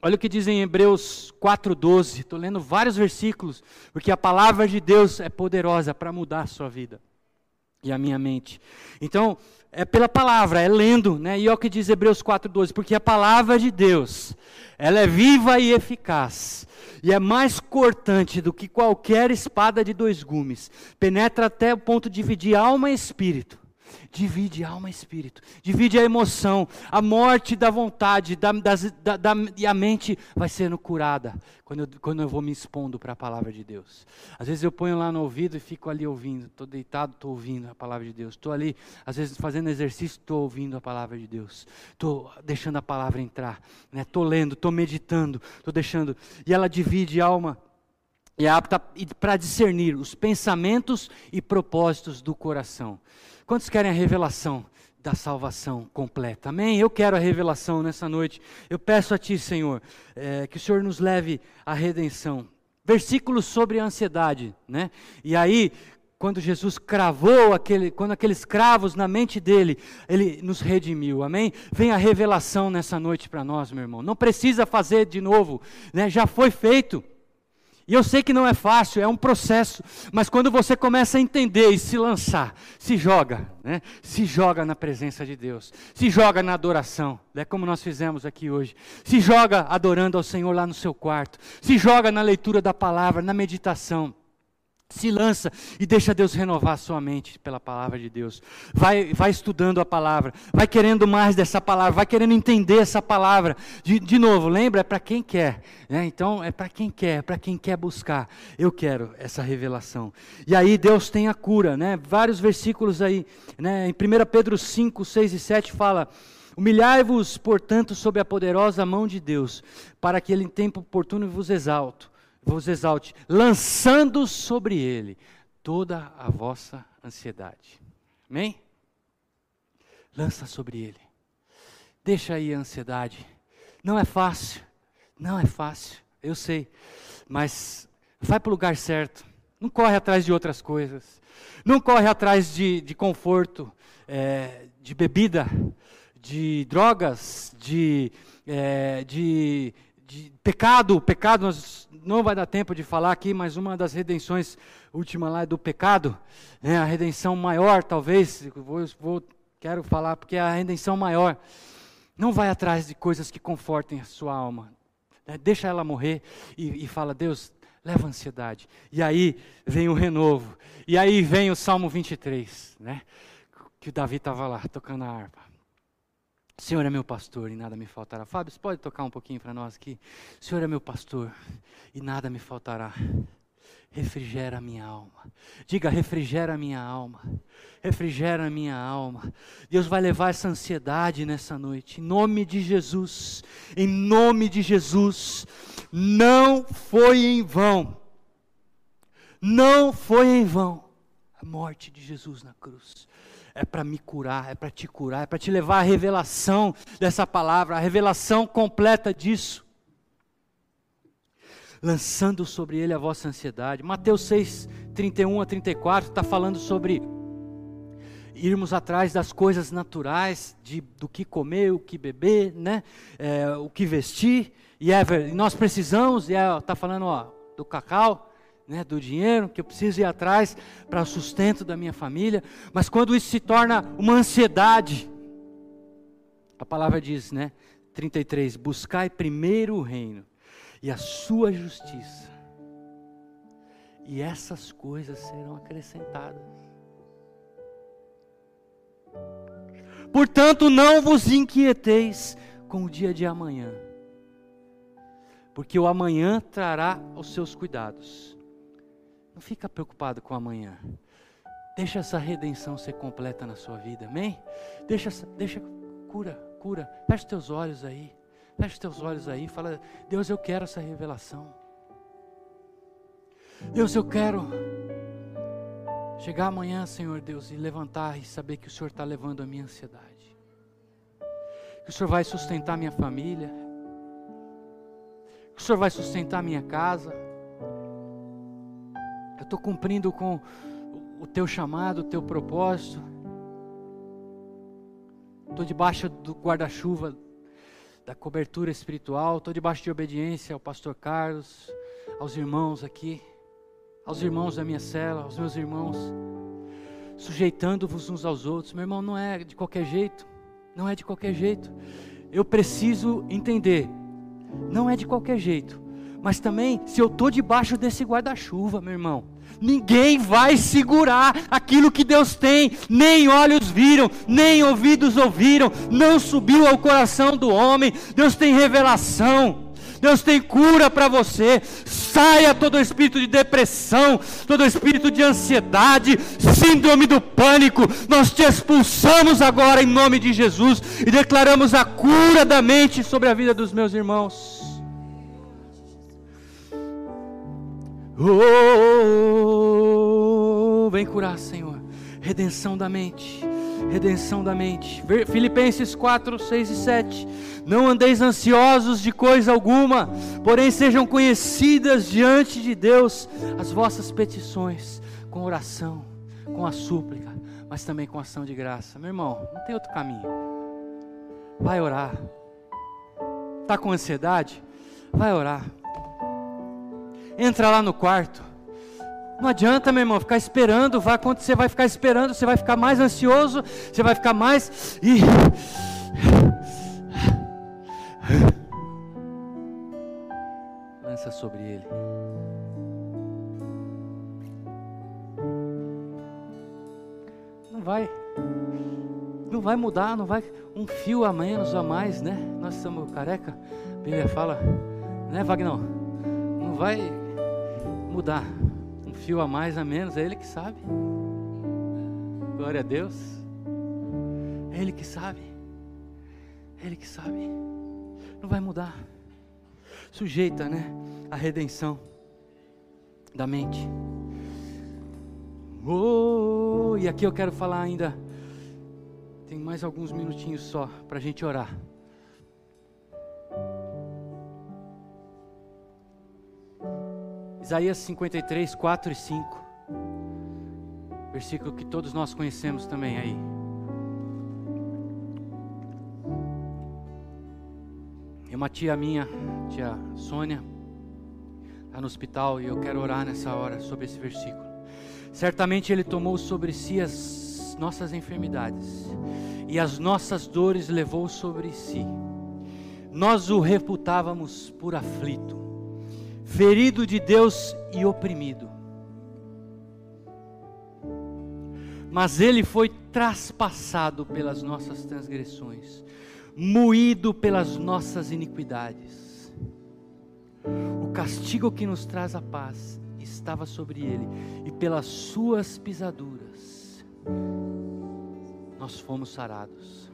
Olha o que diz em Hebreus 4,12. Estou lendo vários versículos, porque a palavra de Deus é poderosa para mudar a sua vida e a minha mente. Então, é pela palavra, é lendo, né? E olha o que diz Hebreus 4,12, porque a palavra de Deus, ela é viva e eficaz, e é mais cortante do que qualquer espada de dois gumes, penetra até o ponto de dividir alma e espírito, divide alma e espírito, divide a emoção, a morte da vontade, da, das, da, da, e a mente vai sendo curada quando eu, quando eu vou me expondo para a palavra de Deus. Às vezes eu ponho lá no ouvido e fico ali ouvindo, estou deitado, estou ouvindo a palavra de Deus, estou ali, às vezes fazendo exercício, estou ouvindo a palavra de Deus, estou deixando a palavra entrar, estou né? lendo, estou meditando, estou deixando, e ela divide alma e é apta para discernir os pensamentos e propósitos do coração. Quantos querem a revelação da salvação completa? Amém? Eu quero a revelação nessa noite. Eu peço a Ti, Senhor, é, que o Senhor nos leve à redenção. Versículos sobre a ansiedade, né? E aí, quando Jesus cravou aquele, quando aqueles cravos na mente dele, ele nos redimiu, amém? Vem a revelação nessa noite para nós, meu irmão. Não precisa fazer de novo, né? Já foi feito. E eu sei que não é fácil, é um processo, mas quando você começa a entender e se lançar, se joga, né? se joga na presença de Deus, se joga na adoração, é como nós fizemos aqui hoje, se joga adorando ao Senhor lá no seu quarto, se joga na leitura da palavra, na meditação se lança e deixa Deus renovar a sua mente pela palavra de Deus. Vai, vai estudando a palavra, vai querendo mais dessa palavra, vai querendo entender essa palavra. De, de novo, lembra? É para quem quer. Né? Então, é para quem quer, é para quem quer buscar. Eu quero essa revelação. E aí Deus tem a cura. Né? Vários versículos aí. Né? Em 1 Pedro 5, 6 e 7 fala. Humilhai-vos, portanto, sob a poderosa mão de Deus, para que ele em tempo oportuno vos exalte vos exalte, lançando sobre ele toda a vossa ansiedade. Amém? Lança sobre ele. Deixa aí a ansiedade. Não é fácil, não é fácil, eu sei, mas vai para o lugar certo. Não corre atrás de outras coisas. Não corre atrás de, de conforto, é, de bebida, de drogas, de, é, de, de pecado. Pecado nós não vai dar tempo de falar aqui, mas uma das redenções última lá é do pecado, né, a redenção maior, talvez, vou, vou, quero falar porque é a redenção maior. Não vai atrás de coisas que confortem a sua alma. Né, deixa ela morrer e, e fala, Deus, leva a ansiedade. E aí vem o renovo. E aí vem o Salmo 23, né? Que o Davi estava lá tocando a harpa. Senhor é meu pastor e nada me faltará. Fábio, você pode tocar um pouquinho para nós aqui? Senhor é meu pastor e nada me faltará. Refrigera a minha alma. Diga, refrigera a minha alma. Refrigera a minha alma. Deus vai levar essa ansiedade nessa noite. Em nome de Jesus. Em nome de Jesus. Não foi em vão. Não foi em vão a morte de Jesus na cruz é para me curar, é para te curar, é para te levar à revelação dessa palavra, a revelação completa disso. Lançando sobre ele a vossa ansiedade. Mateus 6, 31 a 34 está falando sobre irmos atrás das coisas naturais, de, do que comer, o que beber, né? É, o que vestir. E, é, nós precisamos, e está é, falando ó, do cacau, né, do dinheiro, que eu preciso ir atrás para o sustento da minha família, mas quando isso se torna uma ansiedade, a palavra diz, né, 33, buscai primeiro o reino e a sua justiça, e essas coisas serão acrescentadas. Portanto, não vos inquieteis com o dia de amanhã, porque o amanhã trará os seus cuidados. Não fica preocupado com amanhã. Deixa essa redenção ser completa na sua vida, amém? Deixa, deixa, cura, cura. Fecha os teus olhos aí. Fecha os teus olhos aí. Fala, Deus, eu quero essa revelação. Deus, eu quero. Chegar amanhã, Senhor Deus, e levantar e saber que o Senhor está levando a minha ansiedade. Que o Senhor vai sustentar minha família. Que o Senhor vai sustentar minha casa. Eu estou cumprindo com o teu chamado, o teu propósito. Estou debaixo do guarda-chuva da cobertura espiritual, estou debaixo de obediência ao pastor Carlos, aos irmãos aqui, aos irmãos da minha cela, aos meus irmãos, sujeitando-vos uns aos outros. Meu irmão, não é de qualquer jeito, não é de qualquer jeito. Eu preciso entender, não é de qualquer jeito, mas também se eu estou debaixo desse guarda-chuva, meu irmão, Ninguém vai segurar aquilo que Deus tem, nem olhos viram, nem ouvidos ouviram, não subiu ao coração do homem. Deus tem revelação. Deus tem cura para você. Saia todo espírito de depressão, todo espírito de ansiedade, síndrome do pânico. Nós te expulsamos agora em nome de Jesus e declaramos a cura da mente sobre a vida dos meus irmãos. Oh, vem curar, Senhor. Redenção da mente. Redenção da mente. Filipenses 4, 6 e 7. Não andeis ansiosos de coisa alguma, porém sejam conhecidas diante de Deus as vossas petições, com oração, com a súplica, mas também com ação de graça. Meu irmão, não tem outro caminho. Vai orar. Está com ansiedade? Vai orar entra lá no quarto. Não adianta, meu irmão, ficar esperando, vai acontecer, vai ficar esperando, você vai ficar mais ansioso, você vai ficar mais e lança sobre ele. Não vai. Não vai mudar, não vai um fio a menos ou a mais, né? Nós somos careca. A Bíblia fala, né, Wagner? Não vai mudar. Um fio a mais, a menos, é Ele que sabe. Glória a Deus. É Ele que sabe. É Ele que sabe. Não vai mudar. Sujeita, né? A redenção da mente. Oh, e aqui eu quero falar ainda. Tem mais alguns minutinhos só para a gente orar. Isaías 53, 4 e 5. Versículo que todos nós conhecemos também aí. E uma tia minha, tia Sônia, está no hospital e eu quero orar nessa hora sobre esse versículo. Certamente Ele tomou sobre si as nossas enfermidades e as nossas dores levou sobre si. Nós o reputávamos por aflito ferido de Deus e oprimido. Mas ele foi traspassado pelas nossas transgressões, moído pelas nossas iniquidades. O castigo que nos traz a paz estava sobre ele, e pelas suas pisaduras nós fomos sarados.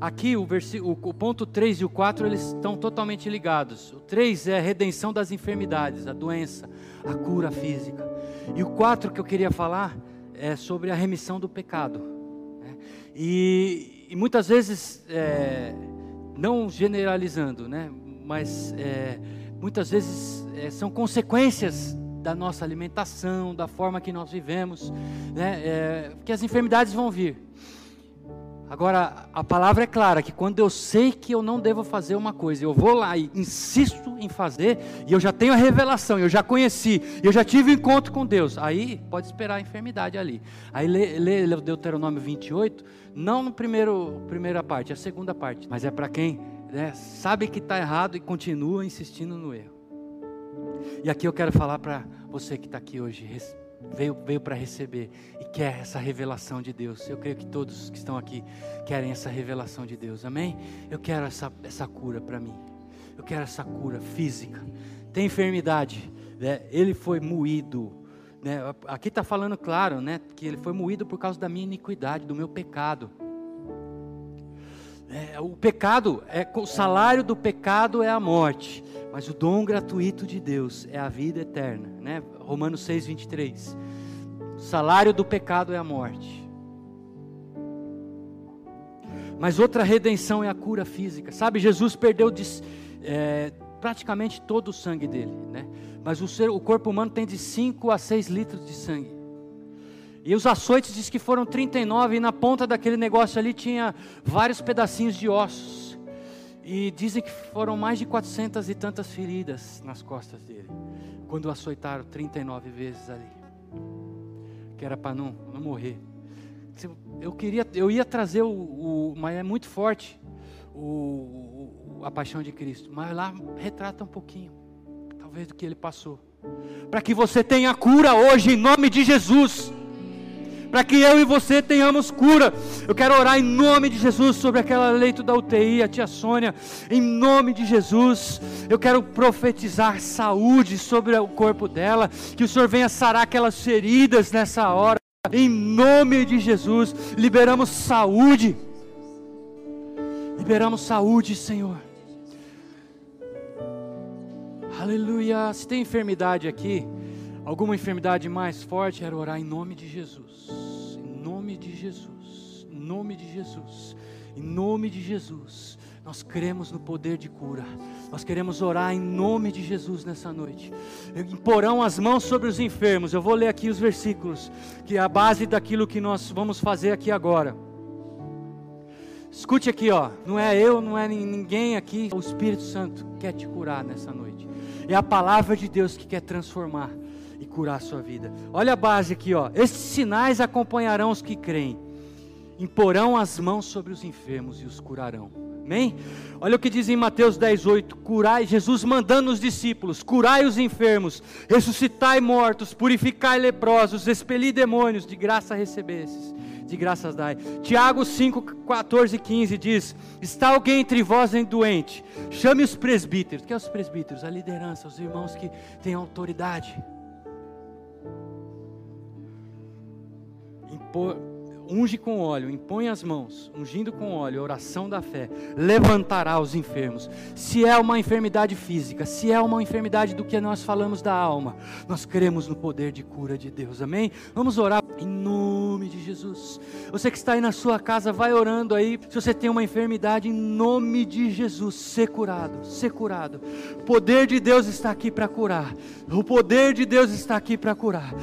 Aqui o, o ponto 3 e o 4 eles estão totalmente ligados. O 3 é a redenção das enfermidades, a doença, a cura física. E o 4 que eu queria falar é sobre a remissão do pecado. Né? E, e, muitas vezes, é, não generalizando, né? mas é, muitas vezes é, são consequências da nossa alimentação, da forma que nós vivemos, né? É, que as enfermidades vão vir. Agora, a palavra é clara que quando eu sei que eu não devo fazer uma coisa, eu vou lá e insisto em fazer, e eu já tenho a revelação, eu já conheci, eu já tive um encontro com Deus, aí pode esperar a enfermidade ali. Aí lê, lê, Deuteronômio 28, não primeiro primeira parte, a segunda parte, mas é para quem né, sabe que está errado e continua insistindo no erro. E aqui eu quero falar para você que está aqui hoje, veio, veio para receber e quer essa revelação de Deus. Eu creio que todos que estão aqui querem essa revelação de Deus, amém? Eu quero essa, essa cura para mim, eu quero essa cura física. Tem enfermidade, né? ele foi moído. Né? Aqui está falando claro né? que ele foi moído por causa da minha iniquidade, do meu pecado. É, o pecado, é, o salário do pecado é a morte, mas o dom gratuito de Deus é a vida eterna, né? Romanos 6, 23. O salário do pecado é a morte. Mas outra redenção é a cura física. Sabe, Jesus perdeu de, é, praticamente todo o sangue dele, né? Mas o, ser, o corpo humano tem de 5 a 6 litros de sangue. E os açoites diz que foram 39 e na ponta daquele negócio ali tinha vários pedacinhos de ossos. E dizem que foram mais de 400 e tantas feridas nas costas dele, quando açoitaram 39 vezes ali. Que era para não, não morrer. Eu queria, eu ia trazer o, o mas é muito forte o, o, a paixão de Cristo, mas lá retrata um pouquinho, talvez do que ele passou, para que você tenha cura hoje em nome de Jesus para que eu e você tenhamos cura. Eu quero orar em nome de Jesus sobre aquela leito da UTI, a tia Sônia, em nome de Jesus. Eu quero profetizar saúde sobre o corpo dela, que o Senhor venha sarar aquelas feridas nessa hora. Em nome de Jesus, liberamos saúde. Liberamos saúde, Senhor. Aleluia. Se tem enfermidade aqui, alguma enfermidade mais forte, era orar em nome de Jesus. Em nome de Jesus. Em nome de Jesus. Em nome de Jesus. Nós cremos no poder de cura. Nós queremos orar em nome de Jesus nessa noite. Imporão as mãos sobre os enfermos. Eu vou ler aqui os versículos, que é a base daquilo que nós vamos fazer aqui agora. Escute aqui, ó. Não é eu, não é ninguém aqui. O Espírito Santo quer te curar nessa noite. É a palavra de Deus que quer transformar e curar a sua vida. Olha a base aqui, ó. Estes sinais acompanharão os que creem. Imporão as mãos sobre os enfermos e os curarão. Amém? Olha o que diz em Mateus 18: curai, Jesus mandando os discípulos: curai os enfermos, ressuscitai mortos, purificai leprosos, expeli demônios, de graça recebesses, de graças dai. Tiago 5, 14 e 15 diz: Está alguém entre vós em doente, chame os presbíteros. Que é os presbíteros? A liderança, os irmãos que têm autoridade impor, unge com óleo, impõe as mãos, ungindo com óleo, oração da fé, levantará os enfermos. Se é uma enfermidade física, se é uma enfermidade do que nós falamos da alma, nós cremos no poder de cura de Deus, amém? Vamos orar em nome de Jesus. Você que está aí na sua casa, vai orando aí. Se você tem uma enfermidade, em nome de Jesus, ser curado, ser curado. O poder de Deus está aqui para curar. O poder de Deus está aqui para curar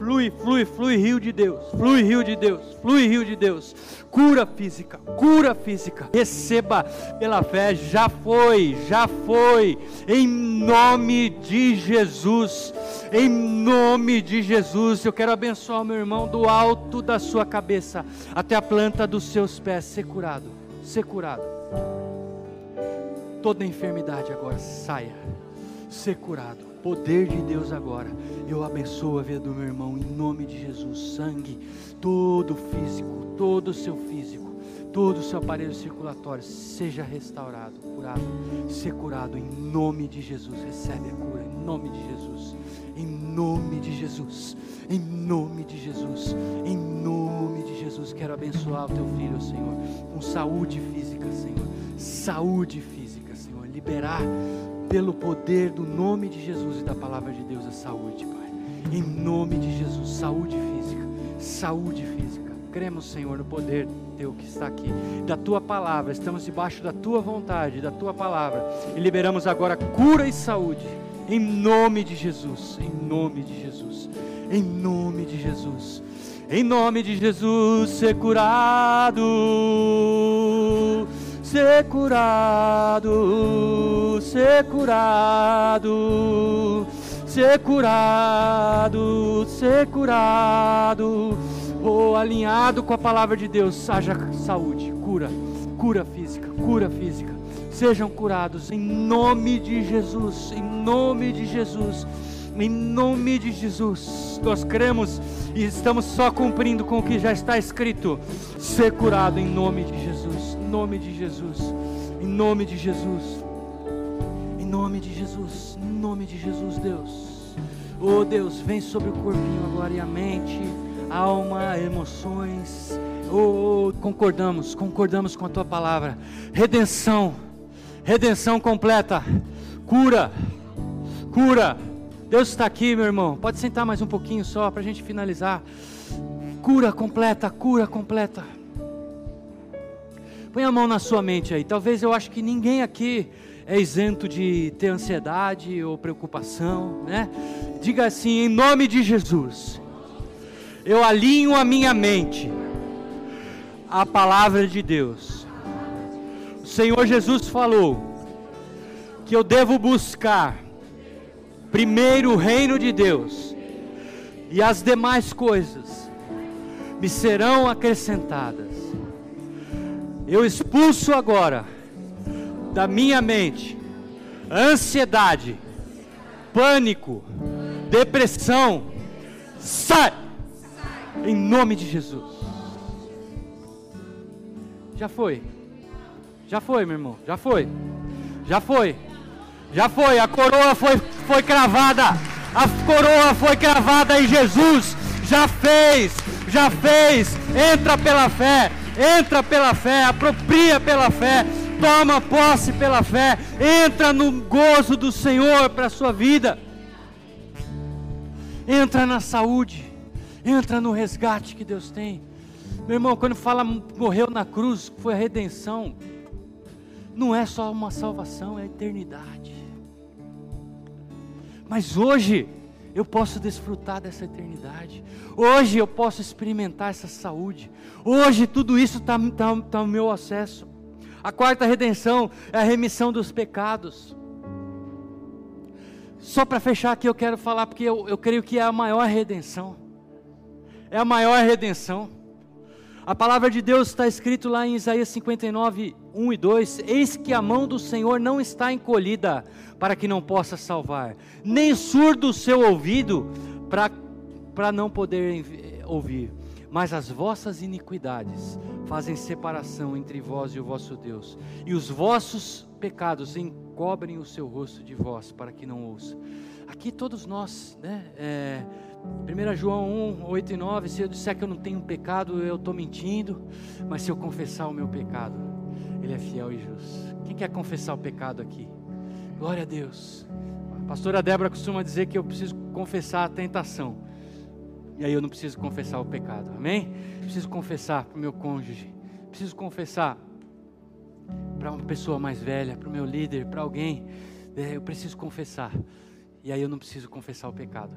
Flui, flui, flui, rio de Deus. Flui, rio de Deus. Flui, rio de Deus. Cura física, cura física. Receba pela fé. Já foi, já foi. Em nome de Jesus. Em nome de Jesus. Eu quero abençoar meu irmão do alto da sua cabeça até a planta dos seus pés. Ser curado, ser curado. Toda enfermidade agora saia. Ser curado Poder de Deus agora. Eu abençoo a vida do meu irmão em nome de Jesus. Sangue, todo físico, todo o seu físico, todo o seu aparelho circulatório seja restaurado, curado, ser curado em nome de Jesus. Recebe a cura em nome de Jesus. Em nome de Jesus. Em nome de Jesus. Em nome de Jesus. Quero abençoar o teu filho, Senhor, com saúde física, Senhor. Saúde física, Senhor. Liberar pelo poder do nome de Jesus e da palavra de Deus, a saúde, Pai. Em nome de Jesus, saúde física, saúde física. Cremos, Senhor, no poder teu que está aqui, da tua palavra. Estamos debaixo da tua vontade, da tua palavra. E liberamos agora cura e saúde. Em nome de Jesus, em nome de Jesus, em nome de Jesus. Em nome de Jesus, ser curado ser curado, ser curado, ser curado, ser curado. Oh, alinhado com a palavra de Deus, haja saúde, cura, cura física, cura física. Sejam curados em nome de Jesus, em nome de Jesus. Em nome de Jesus, nós cremos e estamos só cumprindo com o que já está escrito. Ser curado em nome de Jesus nome de Jesus. Em nome de Jesus. Em nome de Jesus. Em nome de Jesus, Deus. Oh Deus, vem sobre o corpinho agora e a mente. alma, emoções. Oh, concordamos, concordamos com a tua palavra. Redenção, redenção completa, cura, cura. Deus está aqui, meu irmão. Pode sentar mais um pouquinho só para a gente finalizar. Cura completa, cura completa. Põe a mão na sua mente aí. Talvez eu acho que ninguém aqui é isento de ter ansiedade ou preocupação, né? Diga assim, em nome de Jesus, eu alinho a minha mente à palavra de Deus. O Senhor Jesus falou que eu devo buscar primeiro o reino de Deus e as demais coisas me serão acrescentadas. Eu expulso agora da minha mente ansiedade, pânico, depressão, sai em nome de Jesus. Já foi, já foi, meu irmão, já foi, já foi, já foi. A coroa foi, foi cravada, a coroa foi cravada em Jesus. Já fez, já fez. Entra pela fé, entra pela fé, apropria pela fé toma posse pela fé, entra no gozo do Senhor para a sua vida, entra na saúde, entra no resgate que Deus tem. Meu irmão, quando fala morreu na cruz, foi a redenção, não é só uma salvação, é a eternidade. Mas hoje eu posso desfrutar dessa eternidade. Hoje eu posso experimentar essa saúde. Hoje tudo isso está tá, tá ao meu acesso. A quarta redenção é a remissão dos pecados. Só para fechar aqui, eu quero falar, porque eu, eu creio que é a maior redenção. É a maior redenção. A palavra de Deus está escrito lá em Isaías 59, 1 e 2: Eis que a mão do Senhor não está encolhida para que não possa salvar, nem surdo o seu ouvido para não poder ouvir mas as vossas iniquidades fazem separação entre vós e o vosso Deus, e os vossos pecados encobrem o seu rosto de vós, para que não ouça. Aqui todos nós, né? É, 1 João 1, 8 e 9, se eu disser que eu não tenho pecado, eu estou mentindo, mas se eu confessar o meu pecado, Ele é fiel e justo. Quem quer confessar o pecado aqui? Glória a Deus. A pastora Débora costuma dizer que eu preciso confessar a tentação. E aí eu não preciso confessar o pecado, amém? Preciso confessar para o meu cônjuge, preciso confessar para uma pessoa mais velha, para o meu líder, para alguém. É, eu preciso confessar. E aí eu não preciso confessar o pecado.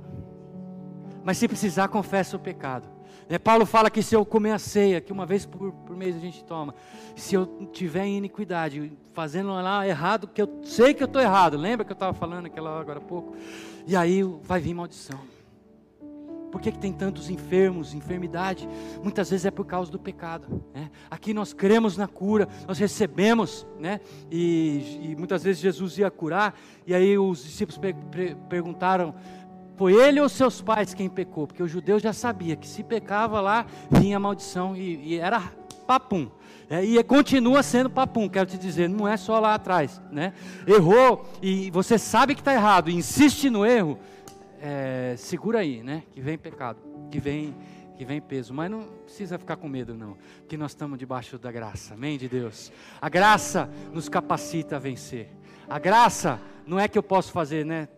Mas se precisar, confessa o pecado. É, Paulo fala que se eu comer a ceia, que uma vez por, por mês a gente toma, se eu tiver em iniquidade, fazendo lá errado, que eu sei que eu estou errado, lembra que eu estava falando aquela hora agora há pouco? E aí vai vir maldição. Por que, que tem tantos enfermos, enfermidade? Muitas vezes é por causa do pecado. Né? Aqui nós cremos na cura, nós recebemos, né? E, e muitas vezes Jesus ia curar, e aí os discípulos perguntaram: foi ele ou seus pais quem pecou? Porque o judeu já sabia que se pecava lá, vinha maldição, e, e era papum. É, e continua sendo papum, quero te dizer, não é só lá atrás, né? Errou e você sabe que está errado, insiste no erro, é, segura aí, né? Que vem pecado, que vem, que vem peso. Mas não precisa ficar com medo, não. Que nós estamos debaixo da graça, amém de Deus. A graça nos capacita a vencer. A graça não é que eu posso fazer, né?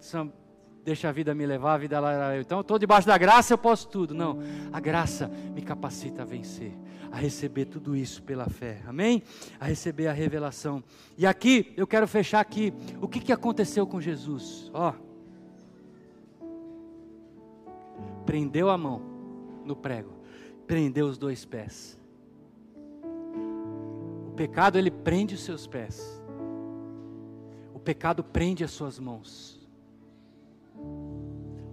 Deixa a vida me levar, a vida lá. Então eu estou debaixo da graça, eu posso tudo. Não. A graça me capacita a vencer a receber tudo isso pela fé, amém? A receber a revelação. E aqui, eu quero fechar aqui, o que, que aconteceu com Jesus? Ó, prendeu a mão no prego, prendeu os dois pés. O pecado ele prende os seus pés. O pecado prende as suas mãos.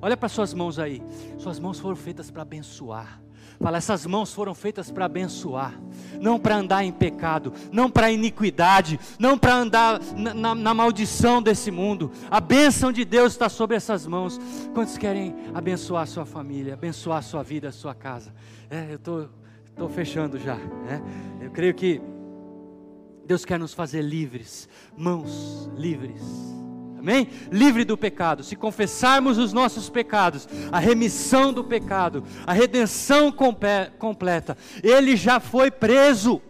Olha para suas mãos aí. Suas mãos foram feitas para abençoar. Fala, essas mãos foram feitas para abençoar, não para andar em pecado, não para iniquidade, não para andar na, na, na, maldição desse mundo. A bênção de Deus está sobre essas mãos. Quantos querem abençoar a sua família, abençoar a sua vida, a sua casa? É, eu estou tô, tô fechando já. Né? Eu creio que Deus quer nos fazer livres, mãos livres Amém? Livre do pecado. Se confessarmos os nossos pecados, a remissão do pecado, a redenção completa. Ele já foi preso.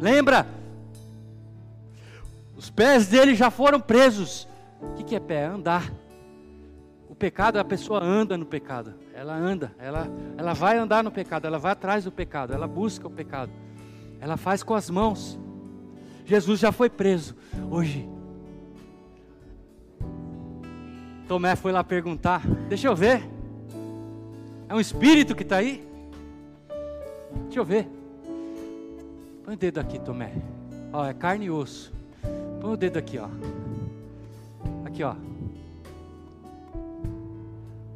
Lembra? Os pés dele já foram presos. O que, é pé? Andar. O pecado, a pessoa anda no pecado. Ela anda, ela, ela vai andar no pecado, ela vai atrás do pecado, ela busca o pecado. Ela faz com as mãos. Jesus já foi preso. Hoje, Tomé foi lá perguntar: Deixa eu ver. É um espírito que está aí? Deixa eu ver. Põe o dedo aqui, Tomé. Ó, é carne e osso. Põe o dedo aqui, ó. Aqui, ó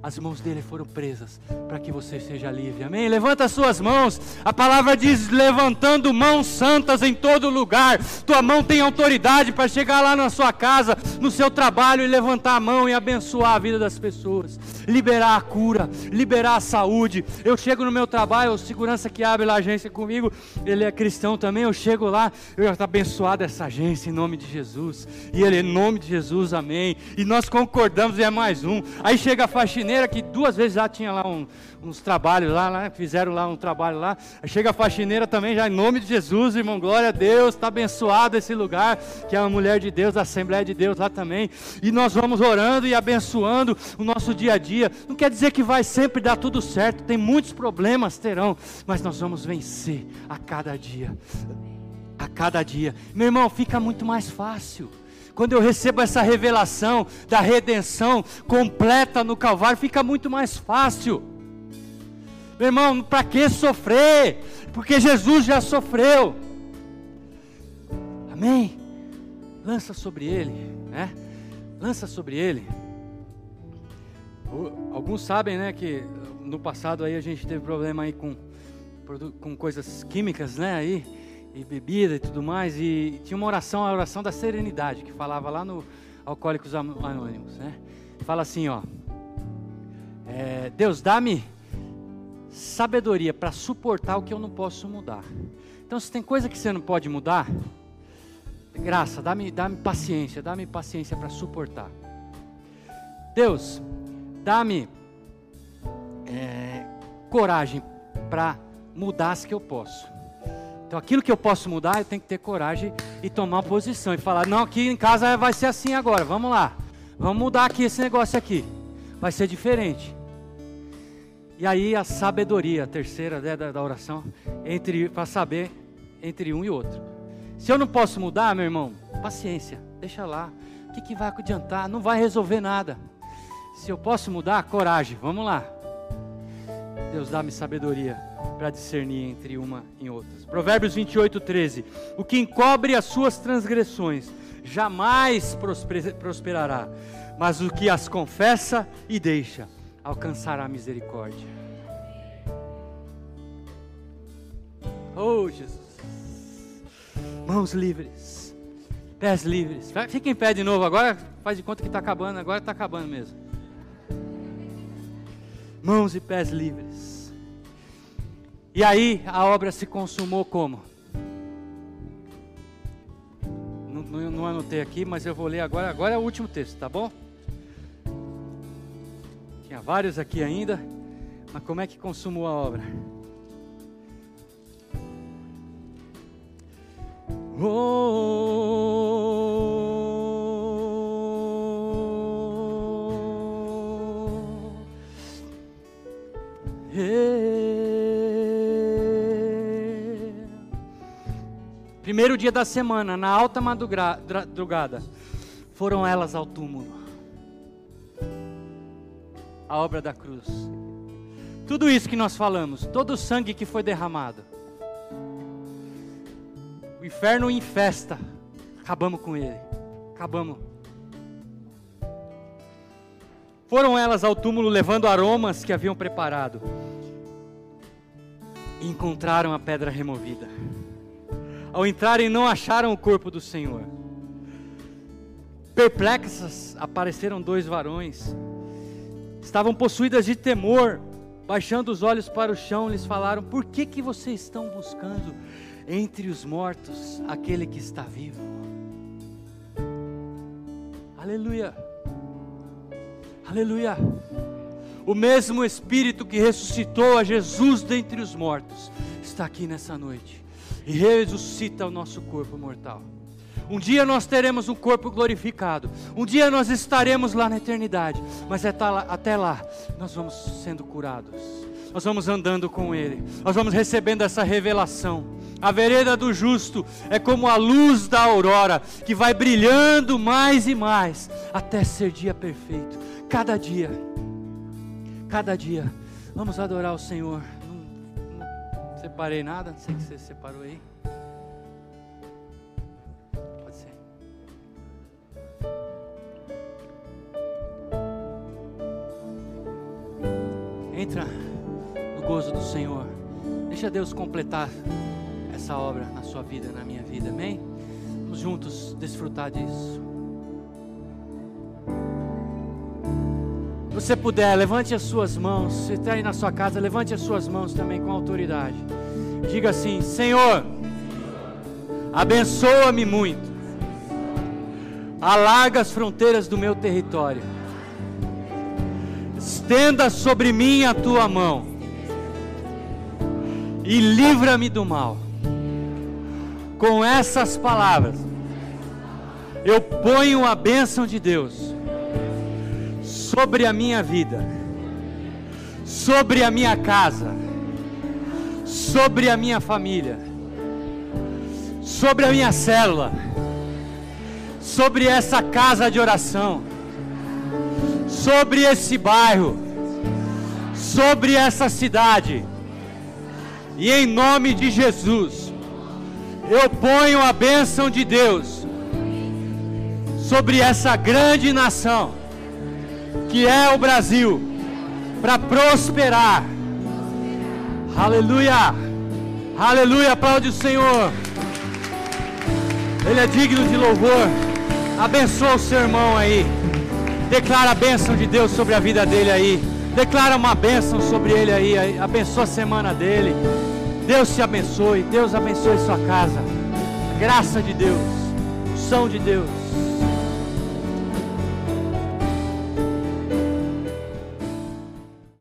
as mãos dele foram presas para que você seja livre. Amém? Levanta as suas mãos. A palavra diz: levantando mãos santas em todo lugar. Tua mão tem autoridade para chegar lá na sua casa, no seu trabalho e levantar a mão e abençoar a vida das pessoas. Liberar a cura, liberar a saúde. Eu chego no meu trabalho, o segurança que abre lá a agência comigo, ele é cristão também. Eu chego lá, eu já estou abençoado essa agência em nome de Jesus. E ele, em nome de Jesus, amém. E nós concordamos e é mais um. Aí chega a faxineira faxineira que duas vezes já tinha lá um, uns trabalhos lá, lá, fizeram lá um trabalho lá. Chega a faxineira também, já em nome de Jesus, irmão, glória a Deus, está abençoado esse lugar, que é uma mulher de Deus, a Assembleia de Deus lá também. E nós vamos orando e abençoando o nosso dia a dia. Não quer dizer que vai sempre dar tudo certo, tem muitos problemas, terão, mas nós vamos vencer a cada dia. A cada dia, meu irmão, fica muito mais fácil quando eu recebo essa revelação da redenção completa no Calvário, fica muito mais fácil. Meu irmão, para que sofrer? Porque Jesus já sofreu. Amém? Lança sobre ele, né? Lança sobre ele. Alguns sabem, né, que no passado aí a gente teve problema aí com, com coisas químicas, né, aí e bebida e tudo mais. E tinha uma oração, a oração da serenidade, que falava lá no Alcoólicos Anônimos, né? Fala assim, ó. É, Deus, dá-me sabedoria para suportar o que eu não posso mudar. Então, se tem coisa que você não pode mudar, graça, dá-me dá paciência, dá-me paciência para suportar. Deus, dá-me é, coragem para mudar as que eu posso. Então aquilo que eu posso mudar, eu tenho que ter coragem e tomar posição e falar: não, aqui em casa vai ser assim agora, vamos lá, vamos mudar aqui esse negócio aqui, vai ser diferente. E aí a sabedoria, a terceira né, da, da oração, entre para saber entre um e outro. Se eu não posso mudar, meu irmão, paciência, deixa lá. O que, que vai adiantar? Não vai resolver nada. Se eu posso mudar, coragem, vamos lá. Deus dá-me sabedoria para discernir entre uma e outras. Provérbios 28, 13. O que encobre as suas transgressões jamais prosperará, mas o que as confessa e deixa alcançará misericórdia. Oh, Jesus. Mãos livres, pés livres. Fica em pé de novo agora, faz de conta que está acabando, agora está acabando mesmo. Mãos e pés livres. E aí a obra se consumou como? Não, não, não, anotei aqui, mas eu vou ler agora. Agora é o último texto, tá bom? Tinha vários aqui ainda, mas como é que consumou a obra? Oh, Primeiro dia da semana, na alta madrugada, foram elas ao túmulo. A obra da cruz. Tudo isso que nós falamos, todo o sangue que foi derramado. O inferno em festa. Acabamos com ele. Acabamos. Foram elas ao túmulo levando aromas que haviam preparado. E encontraram a pedra removida. Ao entrarem, não acharam o corpo do Senhor. Perplexas, apareceram dois varões. Estavam possuídas de temor, baixando os olhos para o chão, lhes falaram: Por que, que vocês estão buscando entre os mortos aquele que está vivo? Aleluia. Aleluia. O mesmo Espírito que ressuscitou a Jesus dentre os mortos está aqui nessa noite e ressuscita o nosso corpo mortal. Um dia nós teremos um corpo glorificado. Um dia nós estaremos lá na eternidade. Mas é até lá nós vamos sendo curados. Nós vamos andando com Ele. Nós vamos recebendo essa revelação. A vereda do justo é como a luz da aurora que vai brilhando mais e mais até ser dia perfeito. Cada dia cada dia. Vamos adorar o Senhor. Separei nada, não sei que você separou aí. Pode ser. Entra no gozo do Senhor. Deixa Deus completar essa obra na sua vida, na minha vida. Amém? Vamos juntos desfrutar disso. Você puder, levante as suas mãos. Você está aí na sua casa, levante as suas mãos também com autoridade. Diga assim: Senhor, abençoa-me muito. Alarga as fronteiras do meu território. Estenda sobre mim a tua mão. E livra-me do mal. Com essas palavras, eu ponho a bênção de Deus sobre a minha vida, sobre a minha casa, sobre a minha família, sobre a minha célula, sobre essa casa de oração, sobre esse bairro, sobre essa cidade. E em nome de Jesus, eu ponho a bênção de Deus sobre essa grande nação que é o Brasil, para prosperar. Aleluia, aleluia, aplaude o Senhor. Ele é digno de louvor. Abençoa o seu irmão aí. Declara a bênção de Deus sobre a vida dele aí. Declara uma bênção sobre ele aí. Abençoa a semana dele. Deus te abençoe. Deus abençoe sua casa. Graça de Deus. São de Deus.